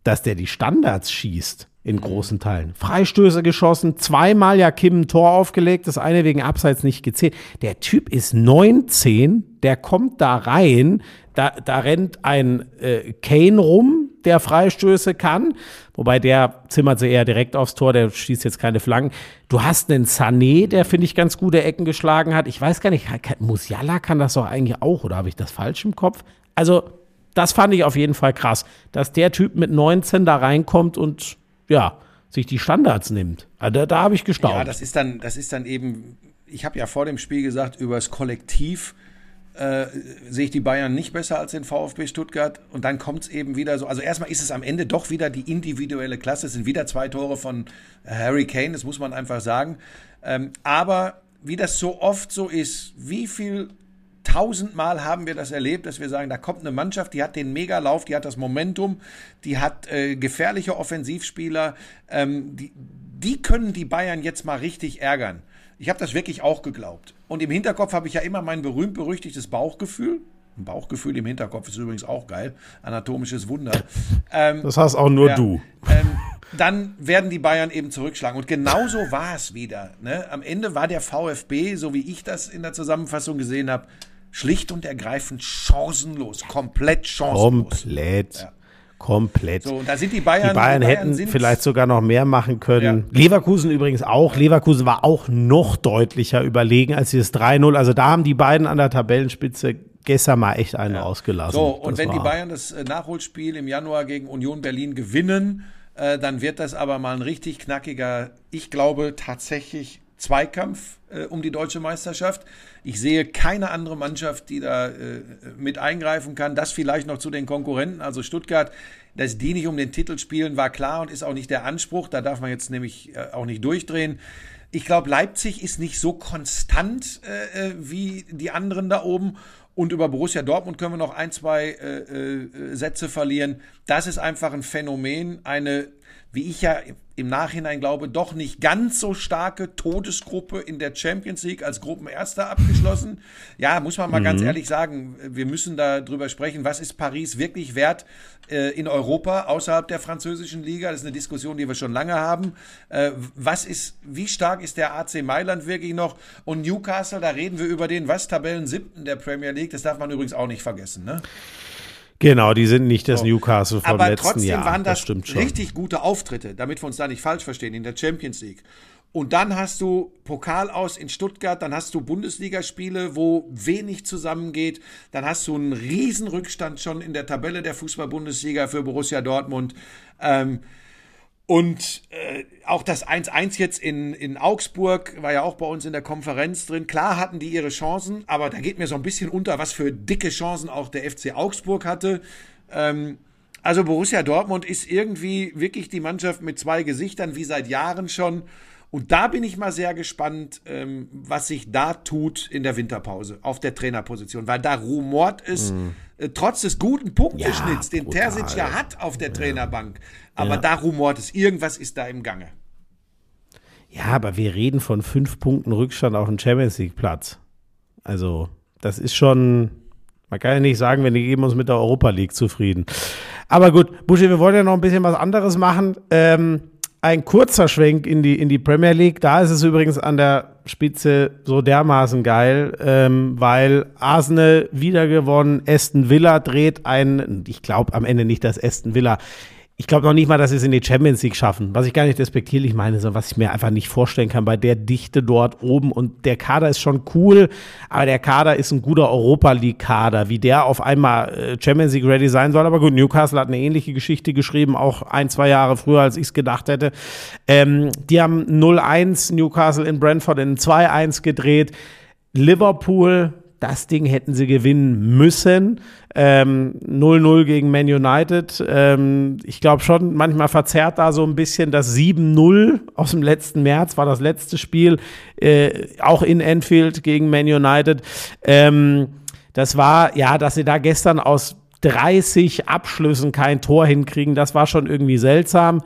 dass der die Standards schießt in großen Teilen. Freistöße geschossen, zweimal ja Kim ein Tor aufgelegt, das eine wegen Abseits nicht gezählt. Der Typ ist 19, der kommt da rein, da, da rennt ein äh, Kane rum, der Freistöße kann, wobei der zimmert sie eher direkt aufs Tor, der schießt jetzt keine Flanken. Du hast einen Sané, der finde ich ganz gute Ecken geschlagen hat. Ich weiß gar nicht, Musiala kann das doch eigentlich auch, oder habe ich das falsch im Kopf? Also, das fand ich auf jeden Fall krass, dass der Typ mit 19 da reinkommt und ja, sich die Standards nimmt. Also da, da habe ich gestaunt. Ja, das ist dann, das ist dann eben, ich habe ja vor dem Spiel gesagt, über das Kollektiv äh, sehe ich die Bayern nicht besser als den VfB Stuttgart. Und dann kommt es eben wieder so. Also erstmal ist es am Ende doch wieder die individuelle Klasse. Es sind wieder zwei Tore von Harry Kane, das muss man einfach sagen. Ähm, aber wie das so oft so ist, wie viel tausendmal haben wir das erlebt, dass wir sagen, da kommt eine Mannschaft, die hat den Megalauf, die hat das Momentum, die hat äh, gefährliche Offensivspieler, ähm, die, die können die Bayern jetzt mal richtig ärgern. Ich habe das wirklich auch geglaubt. Und im Hinterkopf habe ich ja immer mein berühmt-berüchtigtes Bauchgefühl. Ein Bauchgefühl im Hinterkopf ist übrigens auch geil. Anatomisches Wunder. Ähm, das hast auch nur ja, du. Ähm, dann werden die Bayern eben zurückschlagen. Und genauso war es wieder. Ne? Am Ende war der VfB, so wie ich das in der Zusammenfassung gesehen habe, schlicht und ergreifend chancenlos, komplett chancenlos. Komplett. Ja. Komplett. So, da sind die Bayern. Die Bayern, die Bayern hätten vielleicht sogar noch mehr machen können. Ja. Leverkusen übrigens auch. Leverkusen war auch noch deutlicher überlegen als dieses 3-0. Also da haben die beiden an der Tabellenspitze gestern mal echt einen ja. ausgelassen. So, und das wenn die Bayern das äh, Nachholspiel im Januar gegen Union Berlin gewinnen, äh, dann wird das aber mal ein richtig knackiger, ich glaube tatsächlich Zweikampf äh, um die deutsche Meisterschaft. Ich sehe keine andere Mannschaft, die da äh, mit eingreifen kann. Das vielleicht noch zu den Konkurrenten, also Stuttgart, dass die nicht um den Titel spielen, war klar und ist auch nicht der Anspruch. Da darf man jetzt nämlich äh, auch nicht durchdrehen. Ich glaube, Leipzig ist nicht so konstant äh, äh, wie die anderen da oben. Und über Borussia Dortmund können wir noch ein, zwei äh, äh, Sätze verlieren. Das ist einfach ein Phänomen, eine wie ich ja im Nachhinein glaube, doch nicht ganz so starke Todesgruppe in der Champions League als Gruppenerster abgeschlossen. Ja, muss man mal mhm. ganz ehrlich sagen, wir müssen da drüber sprechen, was ist Paris wirklich wert äh, in Europa außerhalb der französischen Liga? Das ist eine Diskussion, die wir schon lange haben. Äh, was ist, wie stark ist der AC Mailand wirklich noch? Und Newcastle, da reden wir über den, was, Tabellen siebten der Premier League, das darf man übrigens auch nicht vergessen, ne? Genau, die sind nicht das so. Newcastle vom Aber letzten trotzdem Jahr. waren das, das richtig gute Auftritte, damit wir uns da nicht falsch verstehen, in der Champions League. Und dann hast du Pokal aus in Stuttgart, dann hast du Bundesligaspiele, wo wenig zusammengeht, dann hast du einen Riesenrückstand schon in der Tabelle der Fußball-Bundesliga für Borussia Dortmund. Ähm, und äh, auch das 1-1 jetzt in, in Augsburg war ja auch bei uns in der Konferenz drin. Klar hatten die ihre Chancen, aber da geht mir so ein bisschen unter, was für dicke Chancen auch der FC Augsburg hatte. Ähm, also Borussia Dortmund ist irgendwie wirklich die Mannschaft mit zwei Gesichtern, wie seit Jahren schon. Und da bin ich mal sehr gespannt, ähm, was sich da tut in der Winterpause auf der Trainerposition, weil da rumort es, mhm. äh, trotz des guten Punkteschnitts, ja, den Terzic ja hat auf der. Trainerbank, aber ja. da rumort es, irgendwas ist da im Gange. Ja, aber wir reden von fünf Punkten Rückstand auf dem Champions League Platz. Also, das ist schon, man kann ja nicht sagen, wir geben uns mit der Europa League zufrieden. Aber gut, Buschi, wir wollen ja noch ein bisschen was anderes machen. Ähm, ein kurzer Schwenk in die, in die Premier League. Da ist es übrigens an der Spitze so dermaßen geil, ähm, weil Arsenal wieder gewonnen, Aston Villa dreht ein, ich glaube am Ende nicht, dass Aston Villa ich glaube noch nicht mal, dass sie es in die Champions League schaffen. Was ich gar nicht despektierlich meine, sondern was ich mir einfach nicht vorstellen kann bei der Dichte dort oben. Und der Kader ist schon cool, aber der Kader ist ein guter Europa League-Kader. Wie der auf einmal äh, Champions League ready sein soll. Aber gut, Newcastle hat eine ähnliche Geschichte geschrieben, auch ein, zwei Jahre früher, als ich es gedacht hätte. Ähm, die haben 0-1 Newcastle in Brentford in 2-1 gedreht. Liverpool das Ding hätten sie gewinnen müssen. 0-0 ähm, gegen Man United. Ähm, ich glaube schon, manchmal verzerrt da so ein bisschen das 7-0 aus dem letzten März, war das letzte Spiel, äh, auch in Enfield gegen Man United. Ähm, das war, ja, dass sie da gestern aus 30 Abschlüssen kein Tor hinkriegen, das war schon irgendwie seltsam.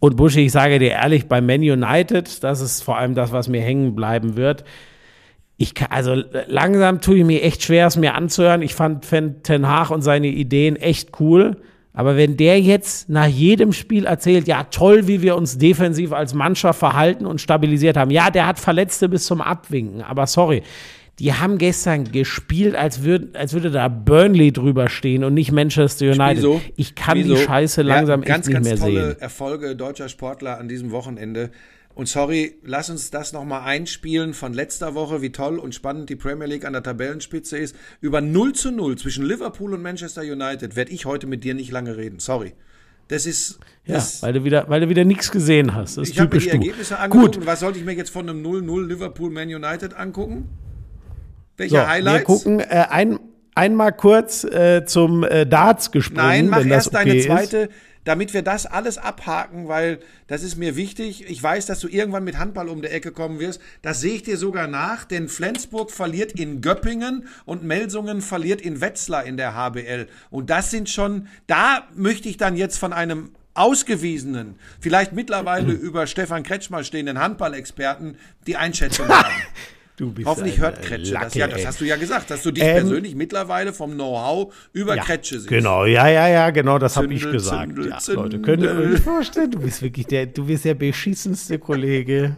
Und Buschi, ich sage dir ehrlich, bei Man United, das ist vor allem das, was mir hängen bleiben wird ich kann, also langsam tue ich mir echt schwer, es mir anzuhören. Ich fand Ten Hag und seine Ideen echt cool. Aber wenn der jetzt nach jedem Spiel erzählt, ja, toll, wie wir uns defensiv als Mannschaft verhalten und stabilisiert haben. Ja, der hat Verletzte bis zum Abwinken. Aber sorry, die haben gestern gespielt, als, würd, als würde da Burnley drüber stehen und nicht Manchester United. Wieso? Ich kann die Scheiße langsam ja, ganz, echt nicht mehr sehen. Ganz, ganz tolle Erfolge deutscher Sportler an diesem Wochenende. Und sorry, lass uns das nochmal einspielen von letzter Woche, wie toll und spannend die Premier League an der Tabellenspitze ist. Über 0 zu 0 zwischen Liverpool und Manchester United werde ich heute mit dir nicht lange reden. Sorry. Das ist. Das ja, weil du wieder, weil du wieder nichts gesehen hast. Das ich habe mir die Ergebnisse angeguckt. Gut. Was sollte ich mir jetzt von einem 0-0 Liverpool Man United angucken? Welche so, Highlights? Wir gucken äh, ein, einmal kurz äh, zum äh, Darts gesprungen. Nein, mach erst okay deine zweite. Ist damit wir das alles abhaken, weil das ist mir wichtig. Ich weiß, dass du irgendwann mit Handball um die Ecke kommen wirst. Das sehe ich dir sogar nach, denn Flensburg verliert in Göppingen und Melsungen verliert in Wetzlar in der HBL. Und das sind schon, da möchte ich dann jetzt von einem ausgewiesenen, vielleicht mittlerweile [CLEARS THROAT] über Stefan Kretschmer stehenden Handballexperten die Einschätzung haben. [LAUGHS] Du bist Hoffentlich hört Kretsche das. Ja, das hast du ja gesagt, dass du dich ähm, persönlich mittlerweile vom Know-how über ja, Kretsche siehst. Genau, ja, ja, ja, genau, das habe ich gesagt. Zündel, ja, Zündel. Leute, könnt ihr euch vorstellen, du bist wirklich der, du bist der beschissenste Kollege.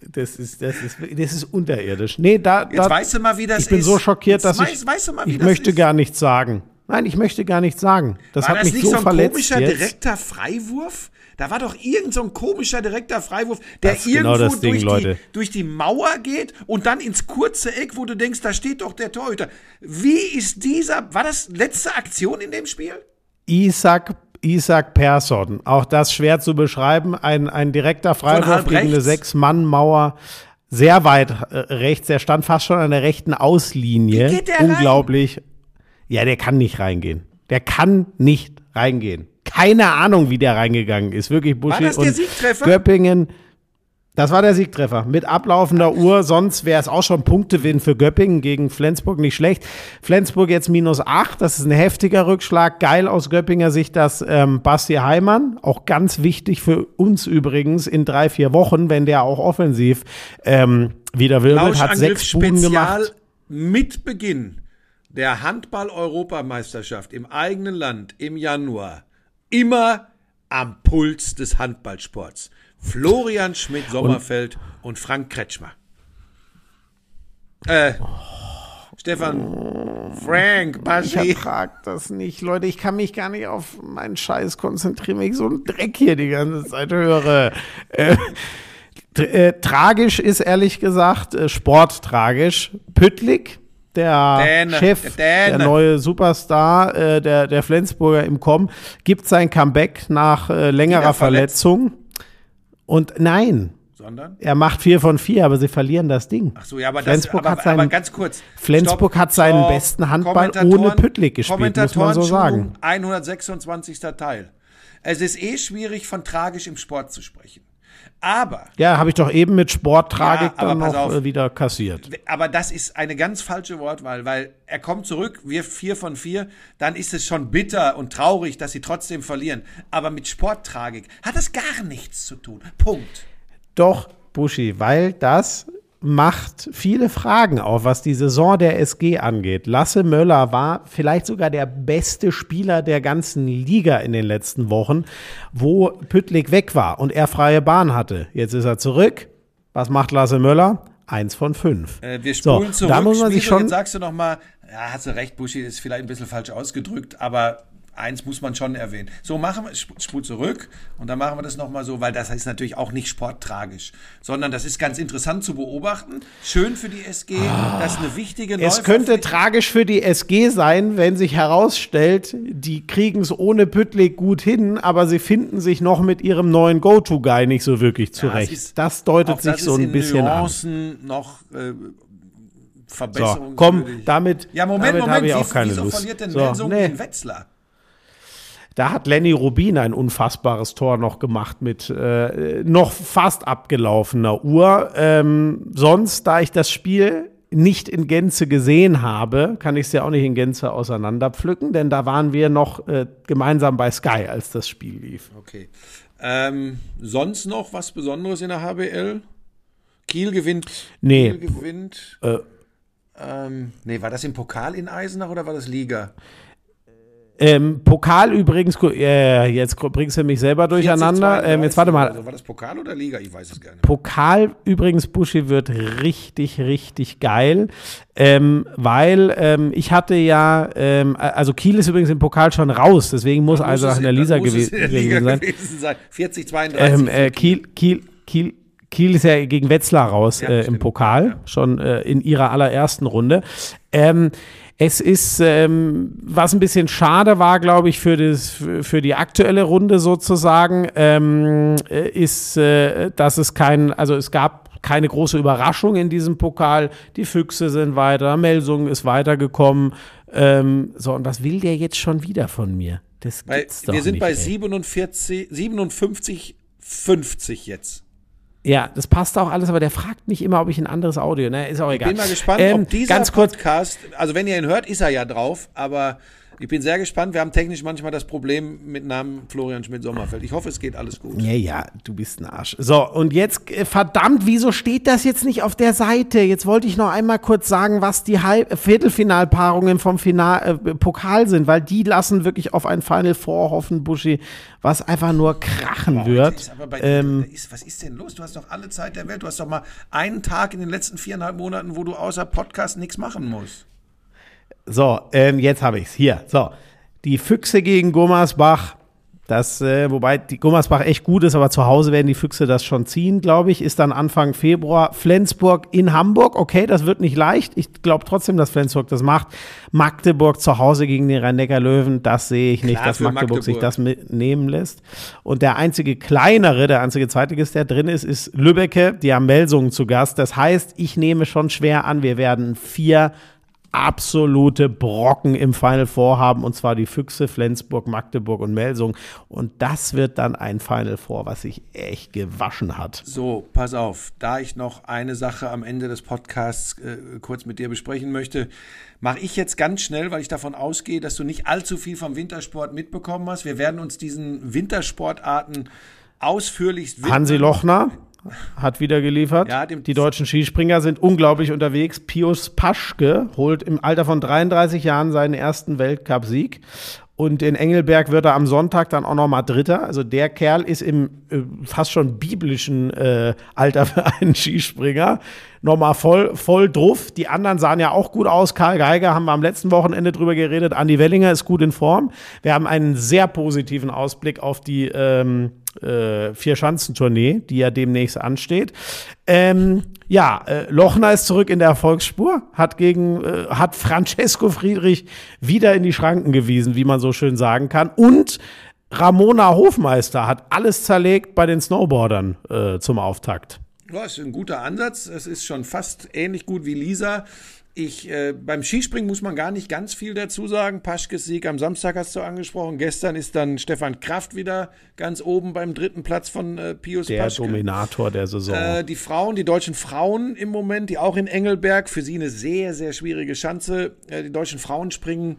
Das ist, das ist, das ist unterirdisch. Nee, da, Jetzt da, weißt du mal, wie das ist. Ich bin ist. so schockiert, dass weiß, ich, weißt du mal, ich möchte ist. gar nichts sagen. Nein, ich möchte gar nichts sagen. Das War hat das mich so, so ein verletzt komischer jetzt. direkter Freiwurf? Da war doch irgend so ein komischer direkter Freiwurf, der genau irgendwo genau Ding, durch, die, durch, die, Mauer geht und dann ins kurze Eck, wo du denkst, da steht doch der Torhüter. Wie ist dieser, war das letzte Aktion in dem Spiel? Isaac Isaac Persson. Auch das schwer zu beschreiben. Ein, ein direkter Freiwurf gegen eine Sechs-Mann-Mauer. Sehr weit äh, rechts. Er stand fast schon an der rechten Auslinie. Wie geht der Unglaublich. Rein? Ja, der kann nicht reingehen. Der kann nicht reingehen keine Ahnung, wie der reingegangen ist. Wirklich Buschi. War das der Siegtreffer? Göppingen. Das war der Siegtreffer. Mit ablaufender Uhr, sonst wäre es auch schon Punktewinn für Göppingen gegen Flensburg nicht schlecht. Flensburg jetzt minus acht, das ist ein heftiger Rückschlag. Geil aus Göppinger Sicht, dass ähm, Basti Heimann, auch ganz wichtig für uns übrigens, in drei, vier Wochen, wenn der auch offensiv ähm, wieder wirbelt, hat sechs Buden gemacht. Mit Beginn der Handball-Europameisterschaft im eigenen Land im Januar immer am Puls des Handballsports. Florian Schmidt-Sommerfeld und, und, Frank Kretschmer. Äh, Stefan, Frank, Baschi. Ich ertrag das nicht, Leute. Ich kann mich gar nicht auf meinen Scheiß konzentrieren, wenn ich so einen Dreck hier die ganze Zeit höre. Äh, äh, tragisch ist ehrlich gesagt, äh, sporttragisch. Püttlik der Däne, Chef, der, der, neue Superstar, äh, der, der Flensburger im Com, gibt sein Comeback nach äh, längerer Verletzung. Und nein, sondern? Er macht vier von vier, aber sie verlieren das Ding. Ach so, ja, aber, Flensburg das, aber, hat seinen, aber ganz kurz. Flensburg Stopp, hat seinen Stopp, besten Handball ohne Püttlik gespielt, muss man so sagen. 126. Teil. Es ist eh schwierig, von tragisch im Sport zu sprechen. Aber. Ja, habe ich doch eben mit Sporttragik ja, dann noch auf, äh, wieder kassiert. Aber das ist eine ganz falsche Wortwahl, weil er kommt zurück, wir vier von vier, dann ist es schon bitter und traurig, dass sie trotzdem verlieren. Aber mit Sporttragik hat das gar nichts zu tun. Punkt. Doch, Buschi, weil das macht viele Fragen auf, was die Saison der SG angeht. Lasse Möller war vielleicht sogar der beste Spieler der ganzen Liga in den letzten Wochen, wo Püttlik weg war und er freie Bahn hatte. Jetzt ist er zurück. Was macht Lasse Möller? Eins von fünf. Äh, wir spulen so, zurück. Da muss man sich schon. Jetzt sagst du noch mal, ja, hast du recht, Buschi, ist vielleicht ein bisschen falsch ausgedrückt, aber eins muss man schon erwähnen. So machen wir, spul zurück und dann machen wir das nochmal so, weil das ist natürlich auch nicht sporttragisch, sondern das ist ganz interessant zu beobachten. Schön für die SG, ah, das ist eine wichtige Es könnte tragisch für die SG sein, wenn sich herausstellt, die kriegen es ohne Püttlik gut hin, aber sie finden sich noch mit ihrem neuen Go-To-Guy nicht so wirklich zurecht. Ja, das, ist, das, deutet sich das so ein bisschen Nuancen an. noch äh, Verbesserungen. So, komm, damit, ja, Moment, damit Moment, ich auch wie, keine wieso Lust. verliert denn so, Melsung nee. gegen Wetzlar? Da hat Lenny Rubin ein unfassbares Tor noch gemacht mit äh, noch fast abgelaufener Uhr. Ähm, sonst, da ich das Spiel nicht in Gänze gesehen habe, kann ich es ja auch nicht in Gänze auseinanderpflücken, denn da waren wir noch äh, gemeinsam bei Sky, als das Spiel lief. Okay. Ähm, sonst noch was Besonderes in der HBL? Kiel gewinnt. Nee. Kiel gewinnt. Äh, ähm, nee, war das im Pokal in Eisenach oder war das Liga? Ähm, Pokal übrigens, äh, jetzt bringst du mich selber durcheinander. Ähm, jetzt warte mal. Also war das Pokal oder Liga? Ich weiß es gar nicht. Pokal übrigens, Buschi, wird richtig, richtig geil. Ähm, weil ähm, ich hatte ja, ähm, also Kiel ist übrigens im Pokal schon raus, deswegen muss also nach in der Lisa gewesen, Liga sein. gewesen sein. 40, 32. Äh, Kiel, Kiel, Kiel, Kiel ist ja gegen Wetzlar raus ja, äh, im Pokal, schon äh, in ihrer allerersten Runde. Ähm, es ist, ähm, was ein bisschen schade war, glaube ich, für, das, für die aktuelle Runde sozusagen, ähm, äh, ist, äh, dass es kein, also es gab keine große Überraschung in diesem Pokal. Die Füchse sind weiter, Melsung ist weitergekommen. Ähm, so, und was will der jetzt schon wieder von mir? Das gibt's bei, doch Wir sind nicht, bei ey. 47, 57, 50 jetzt. Ja, das passt auch alles, aber der fragt mich immer, ob ich ein anderes Audio, ne? Ist auch egal. Ich bin mal gespannt, ähm, ob dieser ganz kurz, Podcast, also wenn ihr ihn hört, ist er ja drauf, aber ich bin sehr gespannt. Wir haben technisch manchmal das Problem mit Namen Florian Schmidt-Sommerfeld. Ich hoffe, es geht alles gut. Ja, ja, du bist ein Arsch. So, und jetzt, äh, verdammt, wieso steht das jetzt nicht auf der Seite? Jetzt wollte ich noch einmal kurz sagen, was die Halb Viertelfinalpaarungen vom Final äh, Pokal sind, weil die lassen wirklich auf ein Final Four hoffen, Buschi, was einfach nur krachen Boah, wird. Bei, ähm, ist, was ist denn los? Du hast doch alle Zeit der Welt. Du hast doch mal einen Tag in den letzten viereinhalb Monaten, wo du außer Podcast nichts machen musst. So, ähm, jetzt habe ich's. Hier, so. Die Füchse gegen Gummersbach. Das, äh, wobei die Gummersbach echt gut ist, aber zu Hause werden die Füchse das schon ziehen, glaube ich. Ist dann Anfang Februar. Flensburg in Hamburg. Okay, das wird nicht leicht. Ich glaube trotzdem, dass Flensburg das macht. Magdeburg zu Hause gegen den Rhein-Neckar-Löwen. Das sehe ich nicht, Klar, dass Magdeburg, Magdeburg, sich das mitnehmen lässt. Und der einzige kleinere, der einzige Zweitligist, der drin ist, ist Lübbecke. Die haben Melsungen zu Gast. Das heißt, ich nehme schon schwer an, wir werden vier absolute Brocken im Final Four haben, und zwar die Füchse, Flensburg, Magdeburg und Melsung. Und das wird dann ein Final Four, was sich echt gewaschen hat. So, pass auf, da ich noch eine Sache am Ende des Podcasts äh, kurz mit dir besprechen möchte, mache ich jetzt ganz schnell, weil ich davon ausgehe, dass du nicht allzu viel vom Wintersport mitbekommen hast. Wir werden uns diesen Wintersportarten ausführlichst widmen. Hansi Lochner hat wieder geliefert. Ja, die deutschen Skispringer sind unglaublich unterwegs. Pius Paschke holt im Alter von 33 Jahren seinen ersten Weltcupsieg. Und in Engelberg wird er am Sonntag dann auch noch mal Dritter. Also der Kerl ist im äh, fast schon biblischen äh, Alter für einen Skispringer. Nochmal voll, voll druff. Die anderen sahen ja auch gut aus. Karl Geiger haben wir am letzten Wochenende drüber geredet. Andi Wellinger ist gut in Form. Wir haben einen sehr positiven Ausblick auf die ähm, äh, Vier-Schanzentournee, die ja demnächst ansteht. Ähm, ja, äh, Lochner ist zurück in der Erfolgsspur, hat gegen, äh, hat Francesco Friedrich wieder in die Schranken gewiesen, wie man so schön sagen kann. Und Ramona Hofmeister hat alles zerlegt bei den Snowboardern äh, zum Auftakt. Ja, ist ein guter Ansatz. Es ist schon fast ähnlich gut wie Lisa. Ich, äh, beim Skispringen muss man gar nicht ganz viel dazu sagen. Paschkes Sieg am Samstag hast du angesprochen. Gestern ist dann Stefan Kraft wieder ganz oben beim dritten Platz von äh, Pius der Paschke. Der Dominator der Saison. Äh, die Frauen, die deutschen Frauen im Moment, die auch in Engelberg, für sie eine sehr, sehr schwierige Schanze. Äh, die deutschen Frauen springen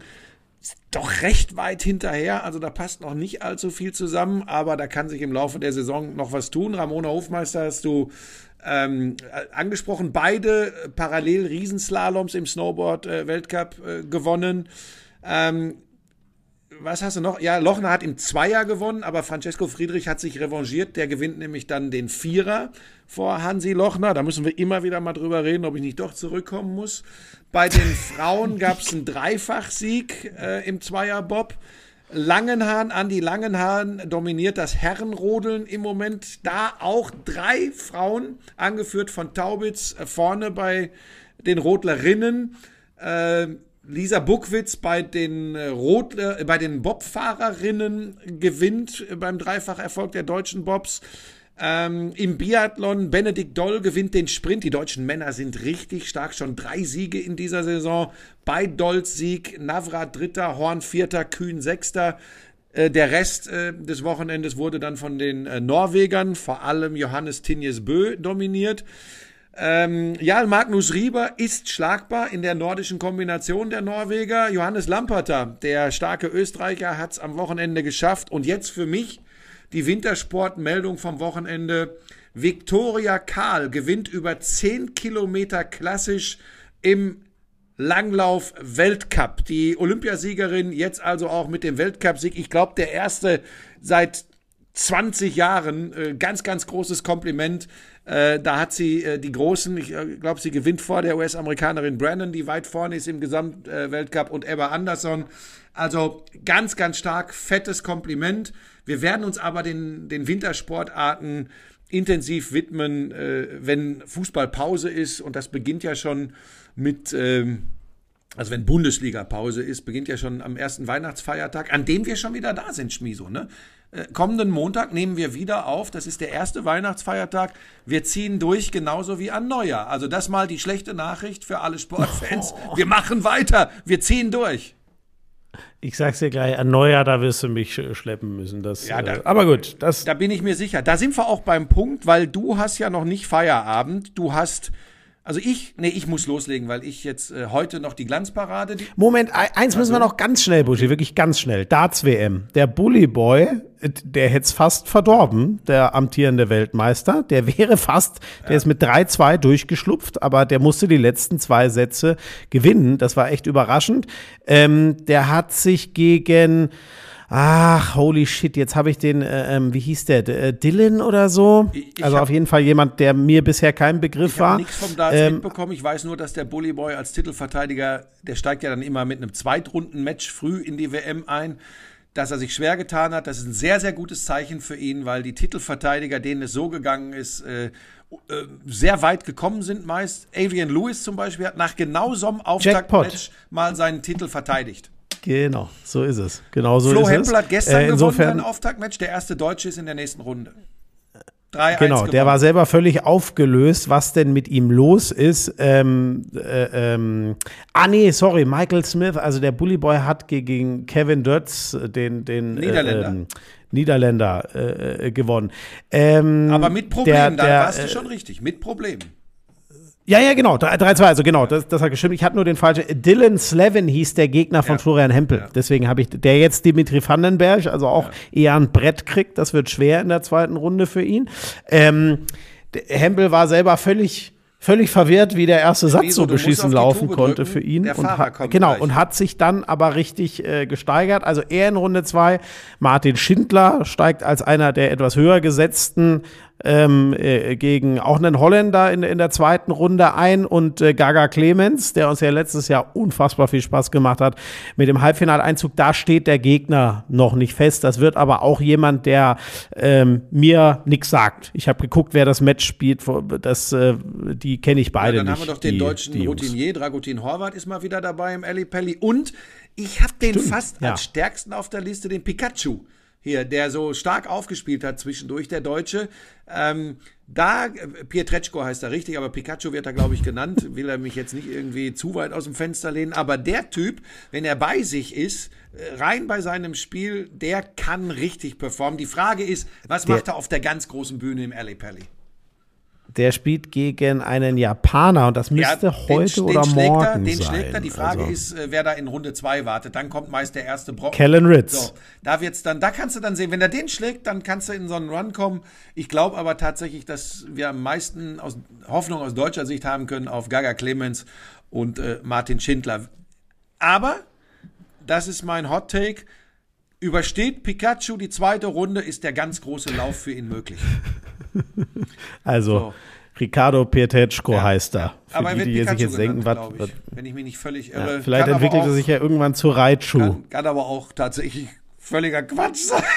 doch recht weit hinterher. Also da passt noch nicht allzu viel zusammen, aber da kann sich im Laufe der Saison noch was tun. Ramona Hofmeister hast du ähm, angesprochen. Beide parallel Riesenslaloms im Snowboard-Weltcup äh, gewonnen. Ähm, was hast du noch? Ja, Lochner hat im Zweier gewonnen, aber Francesco Friedrich hat sich revanchiert. Der gewinnt nämlich dann den Vierer vor Hansi Lochner. Da müssen wir immer wieder mal drüber reden, ob ich nicht doch zurückkommen muss. Bei den Frauen [LAUGHS] gab es einen Dreifachsieg äh, im Zweierbob. Langenhahn, Andi Langenhahn dominiert das Herrenrodeln im Moment. Da auch drei Frauen, angeführt von Taubitz, äh, vorne bei den Rodlerinnen. Äh, Lisa Buckwitz bei den äh, Rodler, äh, bei den Bobfahrerinnen gewinnt beim Dreifacherfolg der deutschen Bobs. Ähm, Im Biathlon, Benedikt Doll gewinnt den Sprint. Die deutschen Männer sind richtig stark, schon drei Siege in dieser Saison. Bei Dolls Sieg, Navrat Dritter, Horn Vierter, Kühn Sechster. Äh, der Rest äh, des Wochenendes wurde dann von den äh, Norwegern, vor allem Johannes Tinjes Bö, dominiert. Ähm, Jarl Magnus Rieber ist schlagbar in der nordischen Kombination der Norweger. Johannes Lamperter, der starke Österreicher, hat es am Wochenende geschafft. Und jetzt für mich die Wintersportmeldung vom Wochenende. Viktoria Karl gewinnt über 10 Kilometer klassisch im Langlauf Weltcup. Die Olympiasiegerin jetzt also auch mit dem Weltcupsieg. Ich glaube, der erste seit 20 Jahren. Äh, ganz, ganz großes Kompliment. Äh, da hat sie äh, die Großen, ich äh, glaube, sie gewinnt vor der US-Amerikanerin Brandon, die weit vorne ist im Gesamtweltcup, und Eva Anderson. Also ganz, ganz stark, fettes Kompliment. Wir werden uns aber den, den Wintersportarten intensiv widmen, äh, wenn Fußballpause ist. Und das beginnt ja schon mit, ähm, also wenn Bundesliga-Pause ist, beginnt ja schon am ersten Weihnachtsfeiertag, an dem wir schon wieder da sind, Schmiso. Ne? Äh, kommenden Montag nehmen wir wieder auf. Das ist der erste Weihnachtsfeiertag. Wir ziehen durch, genauso wie an Neujahr. Also das mal die schlechte Nachricht für alle Sportfans. Oh. [LAUGHS] Wir machen weiter. Wir ziehen durch. Ich sag's dir gleich, an Neujahr, da wirst du mich schleppen müssen. Das, ja, da, äh, aber gut, das. Da bin ich mir sicher. Da sind wir auch beim Punkt, weil du hast ja noch nicht Feierabend. Du hast also ich, nee, ich muss loslegen, weil ich jetzt äh, heute noch die Glanzparade. Die Moment, eins müssen wir also noch ganz schnell, Buschi, wirklich ganz schnell. Darts WM. Der Bully Boy, äh, der hätte es fast verdorben, der amtierende Weltmeister. Der wäre fast, der ja. ist mit 3-2 durchgeschlupft, aber der musste die letzten zwei Sätze gewinnen. Das war echt überraschend. Ähm, der hat sich gegen Ach, holy shit, jetzt habe ich den, äh, ähm, wie hieß der, äh, Dylan oder so? Ich also auf jeden Fall jemand, der mir bisher kein Begriff ich war. Ich habe nichts vom Darts ähm, mitbekommen. Ich weiß nur, dass der Bully Boy als Titelverteidiger, der steigt ja dann immer mit einem Zweitrunden-Match früh in die WM ein dass er sich schwer getan hat. Das ist ein sehr, sehr gutes Zeichen für ihn, weil die Titelverteidiger, denen es so gegangen ist, äh, äh, sehr weit gekommen sind meist. Adrian Lewis zum Beispiel hat nach genau so einem Auftaktmatch mal seinen Titel verteidigt. Genau, so ist es. Genau so Flo ist Hempel hat gestern äh, insofern, gewonnen, sein Auftaktmatch. Der erste Deutsche ist in der nächsten Runde. 3 genau, gewonnen. der war selber völlig aufgelöst, was denn mit ihm los ist. Ähm, äh, ähm, ah nee, sorry, Michael Smith, also der Bully Boy hat gegen Kevin Dutz, den, den Niederländer, äh, Niederländer äh, äh, gewonnen. Ähm, Aber mit Problemen, da warst du schon richtig, mit Problemen. Ja, ja, genau. 3-2, also genau, das, das hat gestimmt. Ich hatte nur den falschen. Dylan Slevin hieß der Gegner von ja. Florian Hempel. Ja. Deswegen habe ich, der jetzt Dimitri Vandenberg, also auch ja. eher ein Brett kriegt. Das wird schwer in der zweiten Runde für ihn. Ähm, Hempel war selber völlig völlig verwirrt, wie der erste Satz so beschissen laufen konnte für ihn. Und hat, genau, gleich. und hat sich dann aber richtig äh, gesteigert. Also er in Runde zwei, Martin Schindler steigt als einer der etwas höher gesetzten ähm, äh, gegen auch einen Holländer in, in der zweiten Runde ein und äh, Gaga Clemens, der uns ja letztes Jahr unfassbar viel Spaß gemacht hat mit dem Halbfinaleinzug. Da steht der Gegner noch nicht fest. Das wird aber auch jemand, der ähm, mir nichts sagt. Ich habe geguckt, wer das Match spielt. Das, äh, die kenne ich beide ja, dann nicht. Dann haben wir doch den die, deutschen die Routinier, Dragutin Horvath ist mal wieder dabei im Ali Pelli. Und ich habe den Stimmt, fast ja. als stärksten auf der Liste, den Pikachu hier, der so stark aufgespielt hat zwischendurch, der Deutsche. Ähm, da, Pietreczko heißt er richtig, aber Pikachu wird er, glaube ich, genannt. Will er mich jetzt nicht irgendwie zu weit aus dem Fenster lehnen. Aber der Typ, wenn er bei sich ist, äh, rein bei seinem Spiel, der kann richtig performen. Die Frage ist, was der, macht er auf der ganz großen Bühne im Alley Pally? Der spielt gegen einen Japaner und das müsste ja, heute den, oder den morgen er, den sein. Schlägt er. Die Frage also. ist, äh, wer da in Runde 2 wartet. Dann kommt meist der erste Brocken. Kellen Ritz. So, da wird's dann, da kannst du dann sehen, wenn er den schlägt, dann kannst du in so einen Run kommen. Ich glaube aber tatsächlich, dass wir am meisten aus, Hoffnung aus deutscher Sicht haben können auf Gaga Clemens und äh, Martin Schindler. Aber, das ist mein Hot Take, übersteht Pikachu die zweite Runde, ist der ganz große Lauf für ihn möglich. [LAUGHS] [LAUGHS] Also, so. Ricardo Pietetschko ja, heißt er. Für Aber die, die sich jetzt denken, was, wenn ich mich nicht völlig irre. Ja, vielleicht entwickelt er sich ja irgendwann zu Reitschuh. Kann, kann aber auch tatsächlich völliger Quatsch sein. [LAUGHS]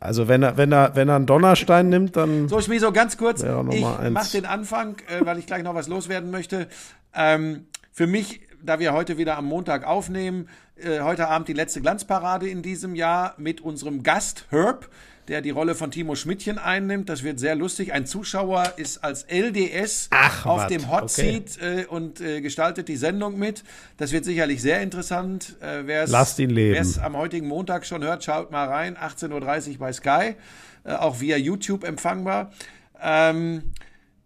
Also wenn er, wenn er, wenn er einen Donnerstein nimmt, dann. So, ich so ganz kurz. Ich mache den Anfang, äh, weil ich gleich noch was loswerden möchte. Ähm, für mich, da wir heute wieder am Montag aufnehmen, äh, heute Abend die letzte Glanzparade in diesem Jahr mit unserem Gast Herb der die Rolle von Timo Schmidtchen einnimmt. Das wird sehr lustig. Ein Zuschauer ist als LDS Ach, auf wat? dem Hot Seat okay. äh, und äh, gestaltet die Sendung mit. Das wird sicherlich sehr interessant. Äh, Lasst ihn leben. Wer es am heutigen Montag schon hört, schaut mal rein. 18.30 Uhr bei Sky. Äh, auch via YouTube empfangbar. Ähm,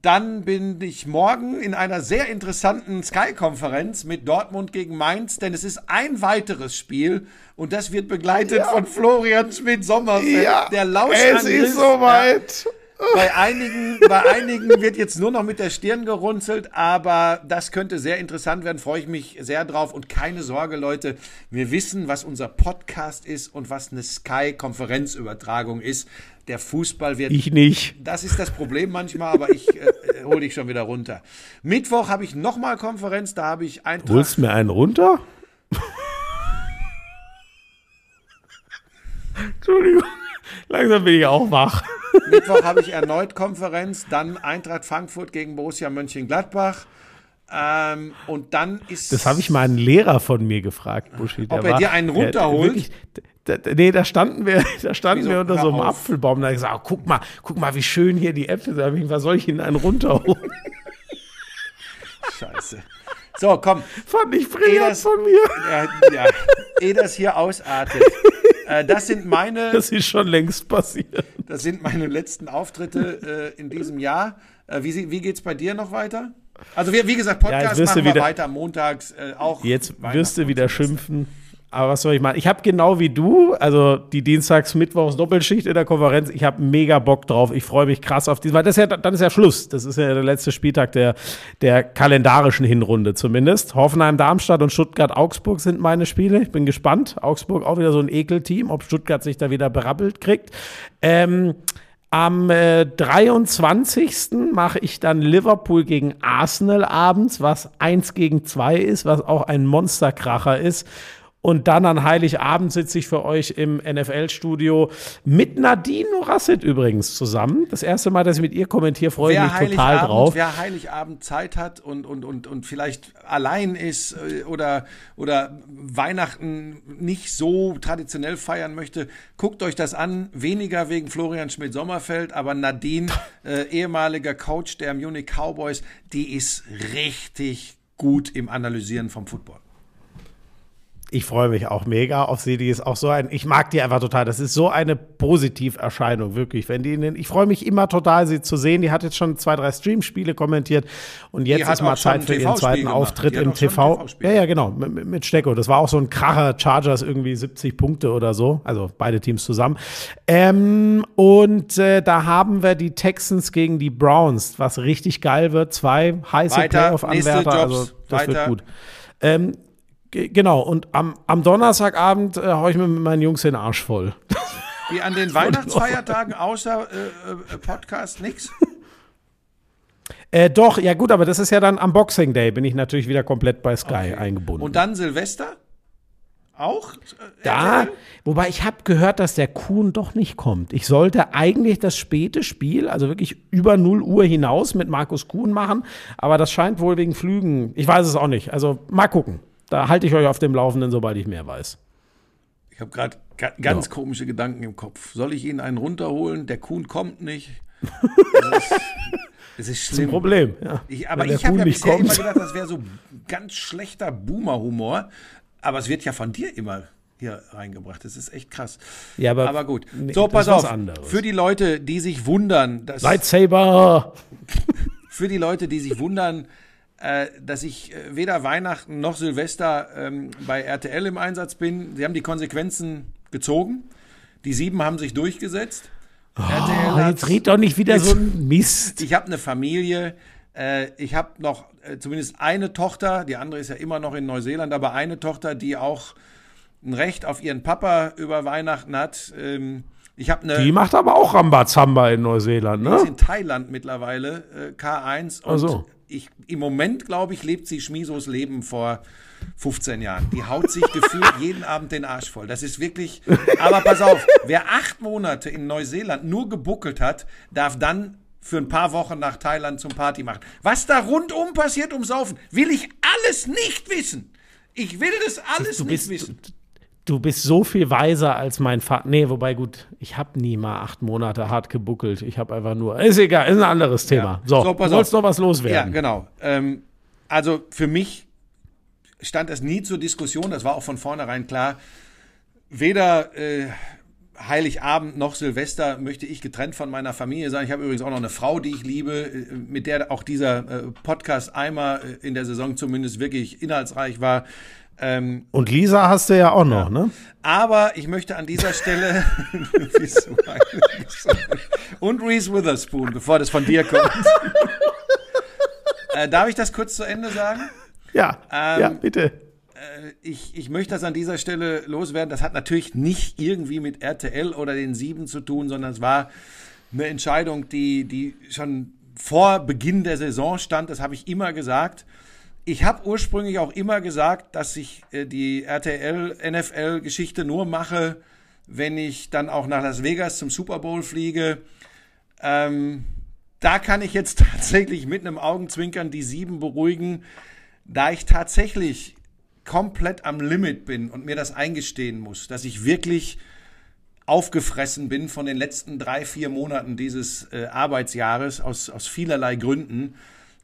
dann bin ich morgen in einer sehr interessanten Sky-Konferenz mit Dortmund gegen Mainz, denn es ist ein weiteres Spiel und das wird begleitet ja. von Florian Schmidt-Sommerfeld, ja, der Lauschangriff. Es ist soweit. Ja, bei einigen, bei einigen wird jetzt nur noch mit der Stirn gerunzelt, aber das könnte sehr interessant werden, freue ich mich sehr drauf. Und keine Sorge, Leute, wir wissen, was unser Podcast ist und was eine Sky-Konferenzübertragung ist. Der Fußball wird. Ich nicht. Das ist das Problem manchmal, aber ich äh, äh hole dich schon wieder runter. Mittwoch habe ich nochmal Konferenz, da habe ich einen. Holst mir einen runter? [LAUGHS] Entschuldigung, langsam bin ich auch wach. Mittwoch habe ich erneut Konferenz, dann Eintracht Frankfurt gegen Borussia Mönchengladbach. Ähm, und dann ist. Das habe ich mal einen Lehrer von mir gefragt, Buschi. Ob er war, dir einen runterholt? Wirklich, da, nee, da standen wir, [LAUGHS] da standen wir unter so einem. Apfelbaum. Da habe ich gesagt, oh, guck mal, guck mal, wie schön hier die Äpfel sind. Was soll ich Ihnen einen runterholen? [LAUGHS] Scheiße. So, komm. Fand ich brillant von mir. Ja, ja. Ehe das hier ausartet. Äh, das sind meine. Das ist schon längst passiert. Das sind meine letzten Auftritte äh, in diesem Jahr. Äh, wie wie geht es bei dir noch weiter? Also, wie, wie gesagt, Podcast ja, machen wir wieder, weiter montags. Äh, auch jetzt wirst du wieder schimpfen. Aber was soll ich machen? Ich habe genau wie du, also die Dienstags, Mittwochs Doppelschicht in der Konferenz. Ich habe mega Bock drauf. Ich freue mich krass auf diese, weil das ist ja, dann ist ja Schluss. Das ist ja der letzte Spieltag der, der kalendarischen Hinrunde zumindest. Hoffenheim, Darmstadt und Stuttgart, Augsburg sind meine Spiele. Ich bin gespannt. Augsburg auch wieder so ein Ekelteam, ob Stuttgart sich da wieder berappelt kriegt. Ähm, am äh, 23. mache ich dann Liverpool gegen Arsenal abends, was 1 gegen 2 ist, was auch ein Monsterkracher ist. Und dann an Heiligabend sitze ich für euch im NFL-Studio mit Nadine Rassit übrigens zusammen. Das erste Mal, dass ich mit ihr kommentiere, freue ich mich total drauf. Wer Heiligabend Zeit hat und, und, und, und vielleicht allein ist äh, oder, oder Weihnachten nicht so traditionell feiern möchte, guckt euch das an. Weniger wegen Florian Schmidt-Sommerfeld, aber Nadine, [LAUGHS] äh, ehemaliger Coach der Munich Cowboys, die ist richtig gut im Analysieren vom Football ich freue mich auch mega auf sie. Die ist auch so ein, ich mag die einfach total. Das ist so eine Positiverscheinung, wirklich. Wenn die, den, ich freue mich immer total, sie zu sehen. Die hat jetzt schon zwei, drei Streamspiele kommentiert und jetzt ist mal Zeit für ihren zweiten Auftritt im TV. Ja, ja, genau, mit, mit Stecko. Das war auch so ein Kracher Chargers, irgendwie 70 Punkte oder so. Also beide Teams zusammen. Ähm, und äh, da haben wir die Texans gegen die Browns, was richtig geil wird. Zwei heiße Playoff-Anwärter. Also das Weiter. wird gut. Ähm, Genau, und am, am Donnerstagabend äh, haue ich mir mit meinen Jungs den Arsch voll. Wie an den [LAUGHS] Weihnachtsfeiertagen außer äh, äh, Podcast nichts? [LAUGHS] Äh, doch, ja gut, aber das ist ja dann am Boxing Day, bin ich natürlich wieder komplett bei Sky okay. eingebunden. Und dann Silvester? Auch? Äh, da, wobei ich habe gehört, dass der Kuhn doch nicht kommt. Ich sollte eigentlich das späte Spiel, also wirklich über 0 Uhr hinaus mit Markus Kuhn machen, aber das scheint wohl wegen Flügen, ich weiß es auch nicht. Also mal gucken. Da halte ich euch auf dem Laufenden, sobald ich mehr weiß. Ich habe gerade ga ganz ja. komische Gedanken im Kopf. Soll ich Ihnen einen runterholen? Der Kuhn kommt nicht. [LAUGHS] Das ist, das ist schlimm. Das ist ein Problem, ja. Ich, aber ich habe ja bisher kommt. immer gedacht, das wäre so ganz schlechter Boomer-Humor. Aber es wird ja von dir immer hier reingebracht. Das ist echt krass. Ja, aber, aber gut. So, pass auf. Für die Leute, die sich wundern, dass. Lightsaber! [LAUGHS] für die Leute, die sich wundern, äh, dass ich äh, weder Weihnachten noch Silvester ähm, bei RTL im Einsatz bin. Sie haben die Konsequenzen gezogen. Die sieben haben sich durchgesetzt. Oh, RTL jetzt red doch nicht wieder so ein Mist. Ich habe eine Familie. Äh, ich habe noch äh, zumindest eine Tochter. Die andere ist ja immer noch in Neuseeland, aber eine Tochter, die auch ein Recht auf ihren Papa über Weihnachten hat. Ähm, ich eine, die macht aber auch Rambazamba in Neuseeland, ne? Die ist in Thailand mittlerweile, äh, K1. Und so. Ich, im Moment, glaube ich, lebt sie Schmisos Leben vor 15 Jahren. Die haut sich [LAUGHS] gefühlt jeden Abend den Arsch voll. Das ist wirklich. Aber pass auf, wer acht Monate in Neuseeland nur gebuckelt hat, darf dann für ein paar Wochen nach Thailand zum Party machen. Was da rundum passiert um Saufen, will ich alles nicht wissen. Ich will das alles du nicht wissen. Du, du bist so viel weiser als mein Vater. Nee, wobei gut, ich habe nie mal acht Monate hart gebuckelt. Ich habe einfach nur. Ist egal, ist ein anderes Thema. Ja. So, so du sollst noch was loswerden. Ja, genau. Ähm, also für mich stand es nie zur Diskussion, das war auch von vornherein klar. Weder äh, Heiligabend noch Silvester möchte ich getrennt von meiner Familie sein. Ich habe übrigens auch noch eine Frau, die ich liebe, äh, mit der auch dieser äh, Podcast einmal äh, in der Saison zumindest wirklich inhaltsreich war. Ähm, und Lisa hast du ja auch noch, ja. ne? Aber ich möchte an dieser Stelle [LAUGHS] und Reese Witherspoon, bevor das von dir kommt. äh, darf ich das kurz zu Ende sagen? Ja, ähm, ja, bitte. Äh, ich, ich möchte das an dieser Stelle loswerden. Das hat natürlich nicht irgendwie mit RTL oder den Sieben zu tun, sondern es war eine Entscheidung, die, die schon vor Beginn der Saison stand. Das habe ich immer gesagt. Ich habe ursprünglich auch immer gesagt, dass ich äh, die RTL-NFL-Geschichte nur mache, wenn ich dann auch nach Las Vegas zum Super Bowl fliege. Ähm, da kann ich jetzt [LAUGHS] tatsächlich mit einem Augenzwinkern die sieben beruhigen, da ich tatsächlich komplett am Limit bin und mir das eingestehen muss, dass ich wirklich aufgefressen bin von den letzten drei, vier Monaten dieses äh, Arbeitsjahres aus, aus vielerlei Gründen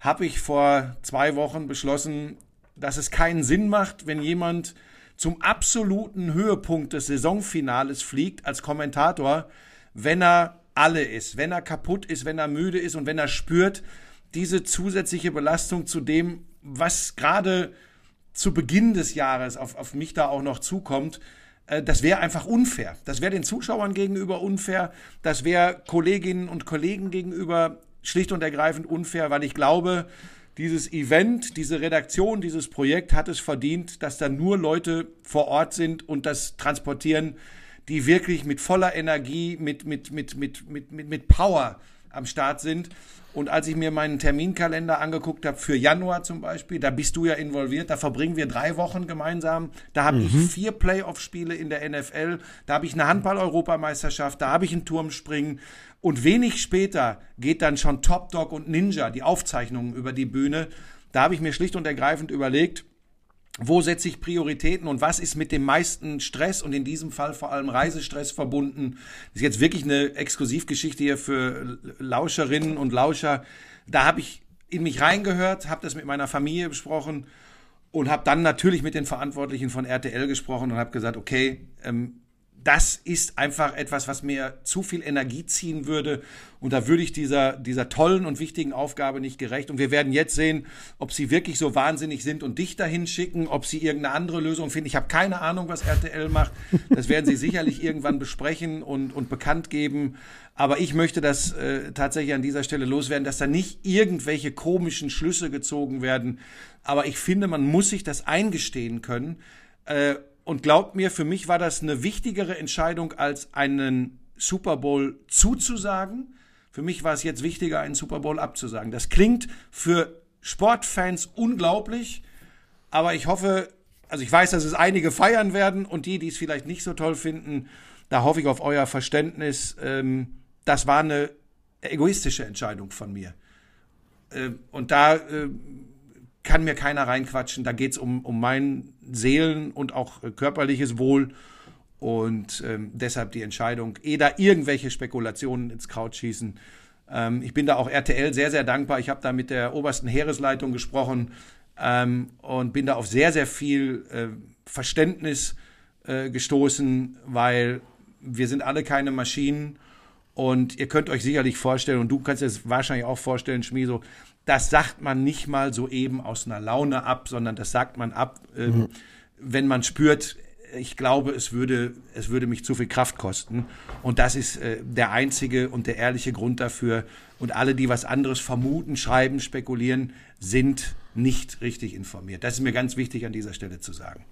habe ich vor zwei Wochen beschlossen, dass es keinen Sinn macht, wenn jemand zum absoluten Höhepunkt des Saisonfinales fliegt als Kommentator, wenn er alle ist, wenn er kaputt ist, wenn er müde ist und wenn er spürt, diese zusätzliche Belastung zu dem, was gerade zu Beginn des Jahres auf, auf mich da auch noch zukommt, äh, das wäre einfach unfair. Das wäre den Zuschauern gegenüber unfair. Das wäre Kolleginnen und Kollegen gegenüber schlicht und ergreifend unfair, weil ich glaube, dieses Event, diese Redaktion, dieses Projekt hat es verdient, dass da nur Leute vor Ort sind und das transportieren, die wirklich mit voller Energie, mit, mit, mit, mit, mit, mit, mit Power am Start sind. Und als ich mir meinen Terminkalender angeguckt habe, für Januar zum Beispiel, da bist du ja involviert, da verbringen wir drei Wochen gemeinsam. Da habe mhm. ich vier Playoff-Spiele in der NFL, da habe ich eine Handball-Europameisterschaft, da habe ich ein Turmspringen. Und wenig später geht dann schon Top Dog und Ninja, die Aufzeichnungen über die Bühne. Da habe ich mir schlicht und ergreifend überlegt, wo setze ich Prioritäten und was ist mit dem meisten Stress und in diesem Fall vor allem Reisestress verbunden. Das ist jetzt wirklich eine Exklusivgeschichte hier für Lauscherinnen und Lauscher. Da habe ich in mich reingehört, habe das mit meiner Familie besprochen und habe dann natürlich mit den Verantwortlichen von RTL gesprochen und habe gesagt, okay, ähm, das ist einfach etwas, was mir zu viel Energie ziehen würde. Und da würde ich dieser, dieser tollen und wichtigen Aufgabe nicht gerecht. Und wir werden jetzt sehen, ob sie wirklich so wahnsinnig sind und dich dahin schicken, ob sie irgendeine andere Lösung finden. Ich habe keine Ahnung, was RTL macht. Das werden sie sicherlich [LAUGHS] irgendwann besprechen und, und bekannt geben. Aber ich möchte das äh, tatsächlich an dieser Stelle loswerden, dass da nicht irgendwelche komischen Schlüsse gezogen werden. Aber ich finde, man muss sich das eingestehen können. Und glaubt mir, für mich war das eine wichtigere Entscheidung, als einen Super Bowl zuzusagen. Für mich war es jetzt wichtiger, einen Super Bowl abzusagen. Das klingt für Sportfans unglaublich, aber ich hoffe, also ich weiß, dass es einige feiern werden und die, die es vielleicht nicht so toll finden, da hoffe ich auf euer Verständnis. Ähm, das war eine egoistische Entscheidung von mir. Äh, und da äh, kann mir keiner reinquatschen. Da geht es um, um mein Seelen- und auch äh, körperliches Wohl. Und ähm, deshalb die Entscheidung, eh da irgendwelche Spekulationen ins Kraut schießen. Ähm, ich bin da auch RTL sehr, sehr dankbar. Ich habe da mit der obersten Heeresleitung gesprochen ähm, und bin da auf sehr, sehr viel äh, Verständnis äh, gestoßen, weil wir sind alle keine Maschinen Und ihr könnt euch sicherlich vorstellen, und du kannst es wahrscheinlich auch vorstellen, Schmieso, das sagt man nicht mal so eben aus einer Laune ab, sondern das sagt man ab, äh, mhm. wenn man spürt, ich glaube, es würde, es würde mich zu viel Kraft kosten. Und das ist äh, der einzige und der ehrliche Grund dafür. Und alle, die was anderes vermuten, schreiben, spekulieren, sind nicht richtig informiert. Das ist mir ganz wichtig an dieser Stelle zu sagen.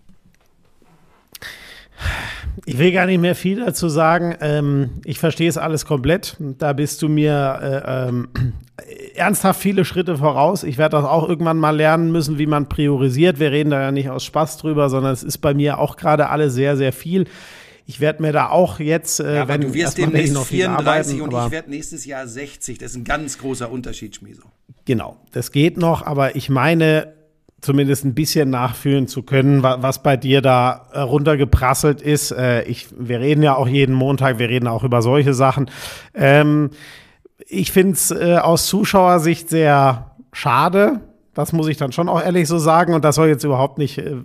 Ich will gar nicht mehr viel dazu sagen. Ähm, ich verstehe es alles komplett. Da bist du mir äh, ähm, [CLEARS THROAT] ernsthaft viele Schritte voraus. Ich werde das auch irgendwann mal lernen müssen, wie man priorisiert. Wir reden da ja nicht aus Spaß drüber, sondern es ist bei mir auch gerade alles sehr, sehr viel. Ich werde mir da auch jetzt, äh, ja, wenn du wirst demnächst noch 34 arbeiten, und ich werde nächstes Jahr 60. Das ist ein ganz großer Unterschied, Schmieso. Genau, das geht noch, aber ich meine, zumindest ein bisschen nachfühlen zu können, was bei dir da äh, runtergeprasselt ist. Äh, ich, wir reden ja auch jeden Montag, wir reden auch über solche Sachen. Ähm, ich finde es äh, aus Zuschauersicht sehr schade. Das muss ich dann schon auch ehrlich so sagen. Und das soll jetzt überhaupt nicht äh,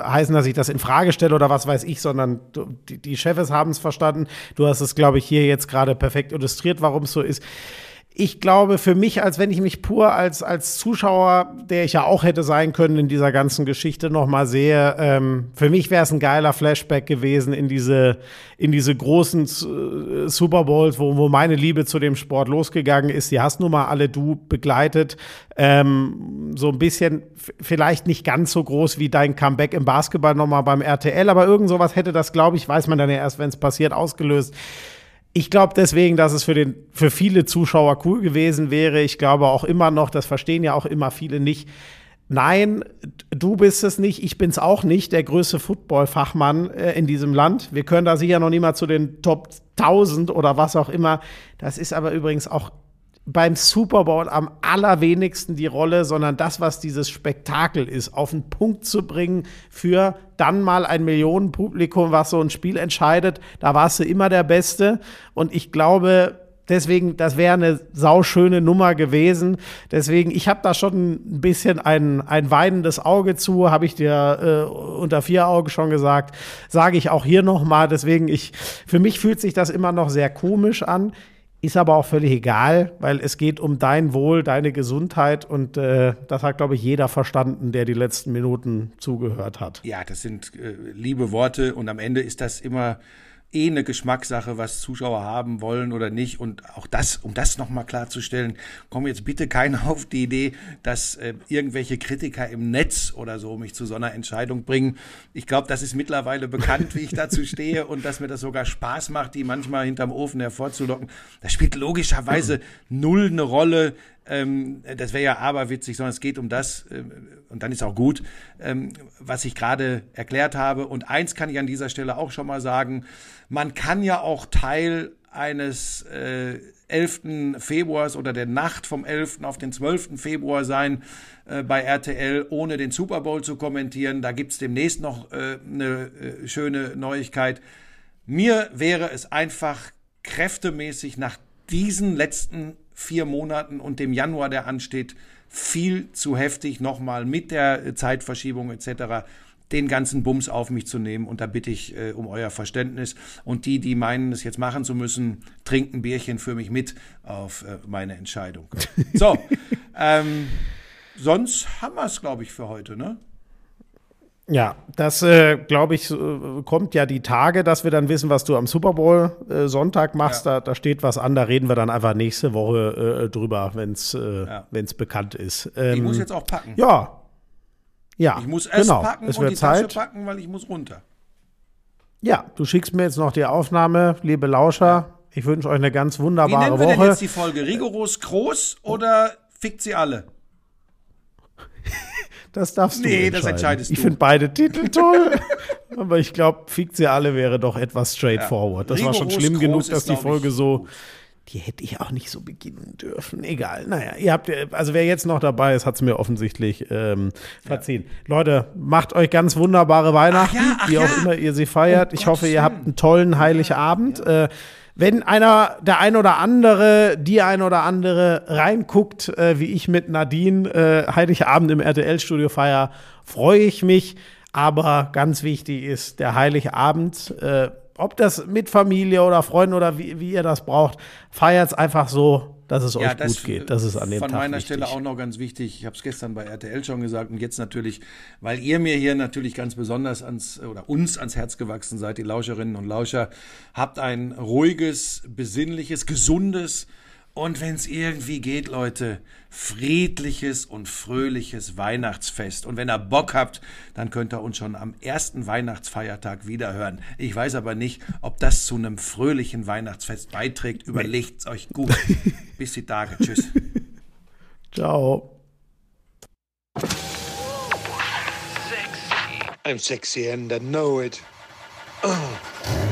heißen, dass ich das in Frage stelle oder was weiß ich, sondern die, die Chefs haben es verstanden. Du hast es, glaube ich, hier jetzt gerade perfekt illustriert, warum es so ist ich glaube, für mich, als wenn ich mich pur als, als Zuschauer, der ich ja auch hätte sein können in dieser ganzen Geschichte, nochmal sehe, ähm, für mich wäre es ein geiler Flashback gewesen in diese, in diese großen äh, Super Bowls, wo, wo meine Liebe zu dem Sport losgegangen ist. Die hast nun mal alle du begleitet. Ähm, so ein bisschen, vielleicht nicht ganz so groß wie dein Comeback im Basketball nochmal beim RTL, aber irgend sowas hätte das, glaube ich, weiß man dann ja erst, wenn es passiert, ausgelöst. Ich glaube deswegen, dass es für, den, für viele Zuschauer cool gewesen wäre. Ich glaube auch immer noch, das verstehen ja auch immer viele nicht. Nein, du bist es nicht, ich bin es auch nicht, der größte Football-Fachmann äh, in diesem Land. Wir können da sicher noch nicht mal zu den Top 1000 oder was auch immer. Das ist aber übrigens auch beim Super Bowl am allerwenigsten die Rolle, sondern das, was dieses Spektakel ist, auf den Punkt zu bringen für dann mal ein Millionenpublikum, was so ein Spiel entscheidet. Da warst du immer der Beste. Und ich glaube, deswegen, das wäre eine sauschöne Nummer gewesen. Deswegen, ich habe da schon ein bisschen ein, ein weinendes Auge zu, habe ich dir äh, unter vier Augen schon gesagt, sage ich auch hier nochmal. Deswegen, ich, für mich fühlt sich das immer noch sehr komisch an. Ist aber auch völlig egal, weil es geht um dein Wohl, deine Gesundheit und äh, das hat, glaube ich, jeder verstanden, der die letzten Minuten zugehört hat. Ja, das sind äh, liebe Worte und am Ende ist das immer eh eine Geschmackssache, was Zuschauer haben wollen oder nicht. Und auch das, um das nochmal klarzustellen, kommen jetzt bitte keiner [LAUGHS] auf die Idee, dass äh, irgendwelche Kritiker im Netz oder so mich zu so einer Entscheidung bringen. Ich glaube, das ist mittlerweile bekannt, wie ich dazu stehe und dass mir das sogar Spaß macht, die manchmal hinterm Ofen hervorzulocken. Das spielt logischerweise null eine Rolle, ähm, das wäre ja aberwitzig, sondern es geht um das, äh, und dann ist auch gut, ähm, was ich gerade erklärt habe. Und eins kann ich an dieser Stelle auch schon mal sagen, man kann ja auch Teil eines äh, 11. Februars oder der Nacht vom 11. auf den 12. Februar sein äh, bei RTL, ohne den Super Bowl zu kommentieren. Da gibt's demnächst noch äh, eine äh, schöne Neuigkeit. Mir wäre es einfach kräftemäßig nach diesen letzten vier Monaten und dem Januar, der ansteht, viel zu heftig nochmal mit der Zeitverschiebung etc den ganzen Bums auf mich zu nehmen. Und da bitte ich äh, um euer Verständnis. Und die, die meinen, es jetzt machen zu müssen, trinken Bierchen für mich mit auf äh, meine Entscheidung. [LAUGHS] So, ähm, sonst haben wir es, glaube ich, für heute, ne? Ja, das äh, glaube ich, kommt ja die Tage, dass wir dann wissen, was du am Super Bowl äh, Sonntag machst. Ja. Da, da, steht was an, da reden wir dann einfach nächste Woche äh, drüber, wenn es äh, ja. bekannt ist. Ähm, ich muss jetzt auch packen. Ja. Ja. Ich muss es genau. packen es und die Zeit. Tasche packen, weil ich muss runter. Ja, du schickst mir jetzt noch die Aufnahme, liebe Lauscher. Ich wünsche euch eine ganz wunderbare Woche. Wie nennen wir Woche. denn jetzt die Folge? Rigoros groß oder fickt sie alle? Das darfst du Nee, das entscheidest du. Ich finde beide Titel [LAUGHS] toll, aber ich glaube, fickt sie alle wäre doch etwas straightforward. Ja. Das war schon schlimm genug, dass die Folge so die hätte ich auch nicht so beginnen dürfen. Egal. Naja, ihr habt, also wer jetzt noch dabei ist, hat es mir offensichtlich ähm, verziehen. Ja. Leute, macht euch ganz wunderbare Weihnachten, ach ja, ach wie auch ja. immer ihr sie feiert. Oh, ich hoffe, ihr habt einen tollen Heiligabend. Äh, wenn einer, der ein oder andere, die ein oder andere reinguckt, äh, wie ich mit Nadine äh, Heiligabend im RTL-Studio feier, freue ich mich. Aber ganz wichtig ist der Heiligabend. Äh, ob das mit Familie oder Freunden oder wie, wie ihr das braucht, feiert es einfach so, dass es ja, euch das gut geht. Das ist an dem von Tag meiner wichtig. Stelle auch noch ganz wichtig. Ich habe es gestern bei RTL schon gesagt und jetzt natürlich, weil ihr mir hier natürlich ganz besonders ans oder uns ans Herz gewachsen seid, die Lauscherinnen und Lauscher, habt ein ruhiges, besinnliches, gesundes und wenn es irgendwie geht, Leute, friedliches und fröhliches Weihnachtsfest. Und wenn ihr Bock habt, dann könnt ihr uns schon am ersten Weihnachtsfeiertag wiederhören. Ich weiß aber nicht, ob das zu einem fröhlichen Weihnachtsfest beiträgt. Überlegt's euch gut. [LAUGHS] Bis die Tage. Tschüss. Ciao. Sexy. I'm sexy and I know it. Oh. [CLEARS THROAT]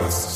house.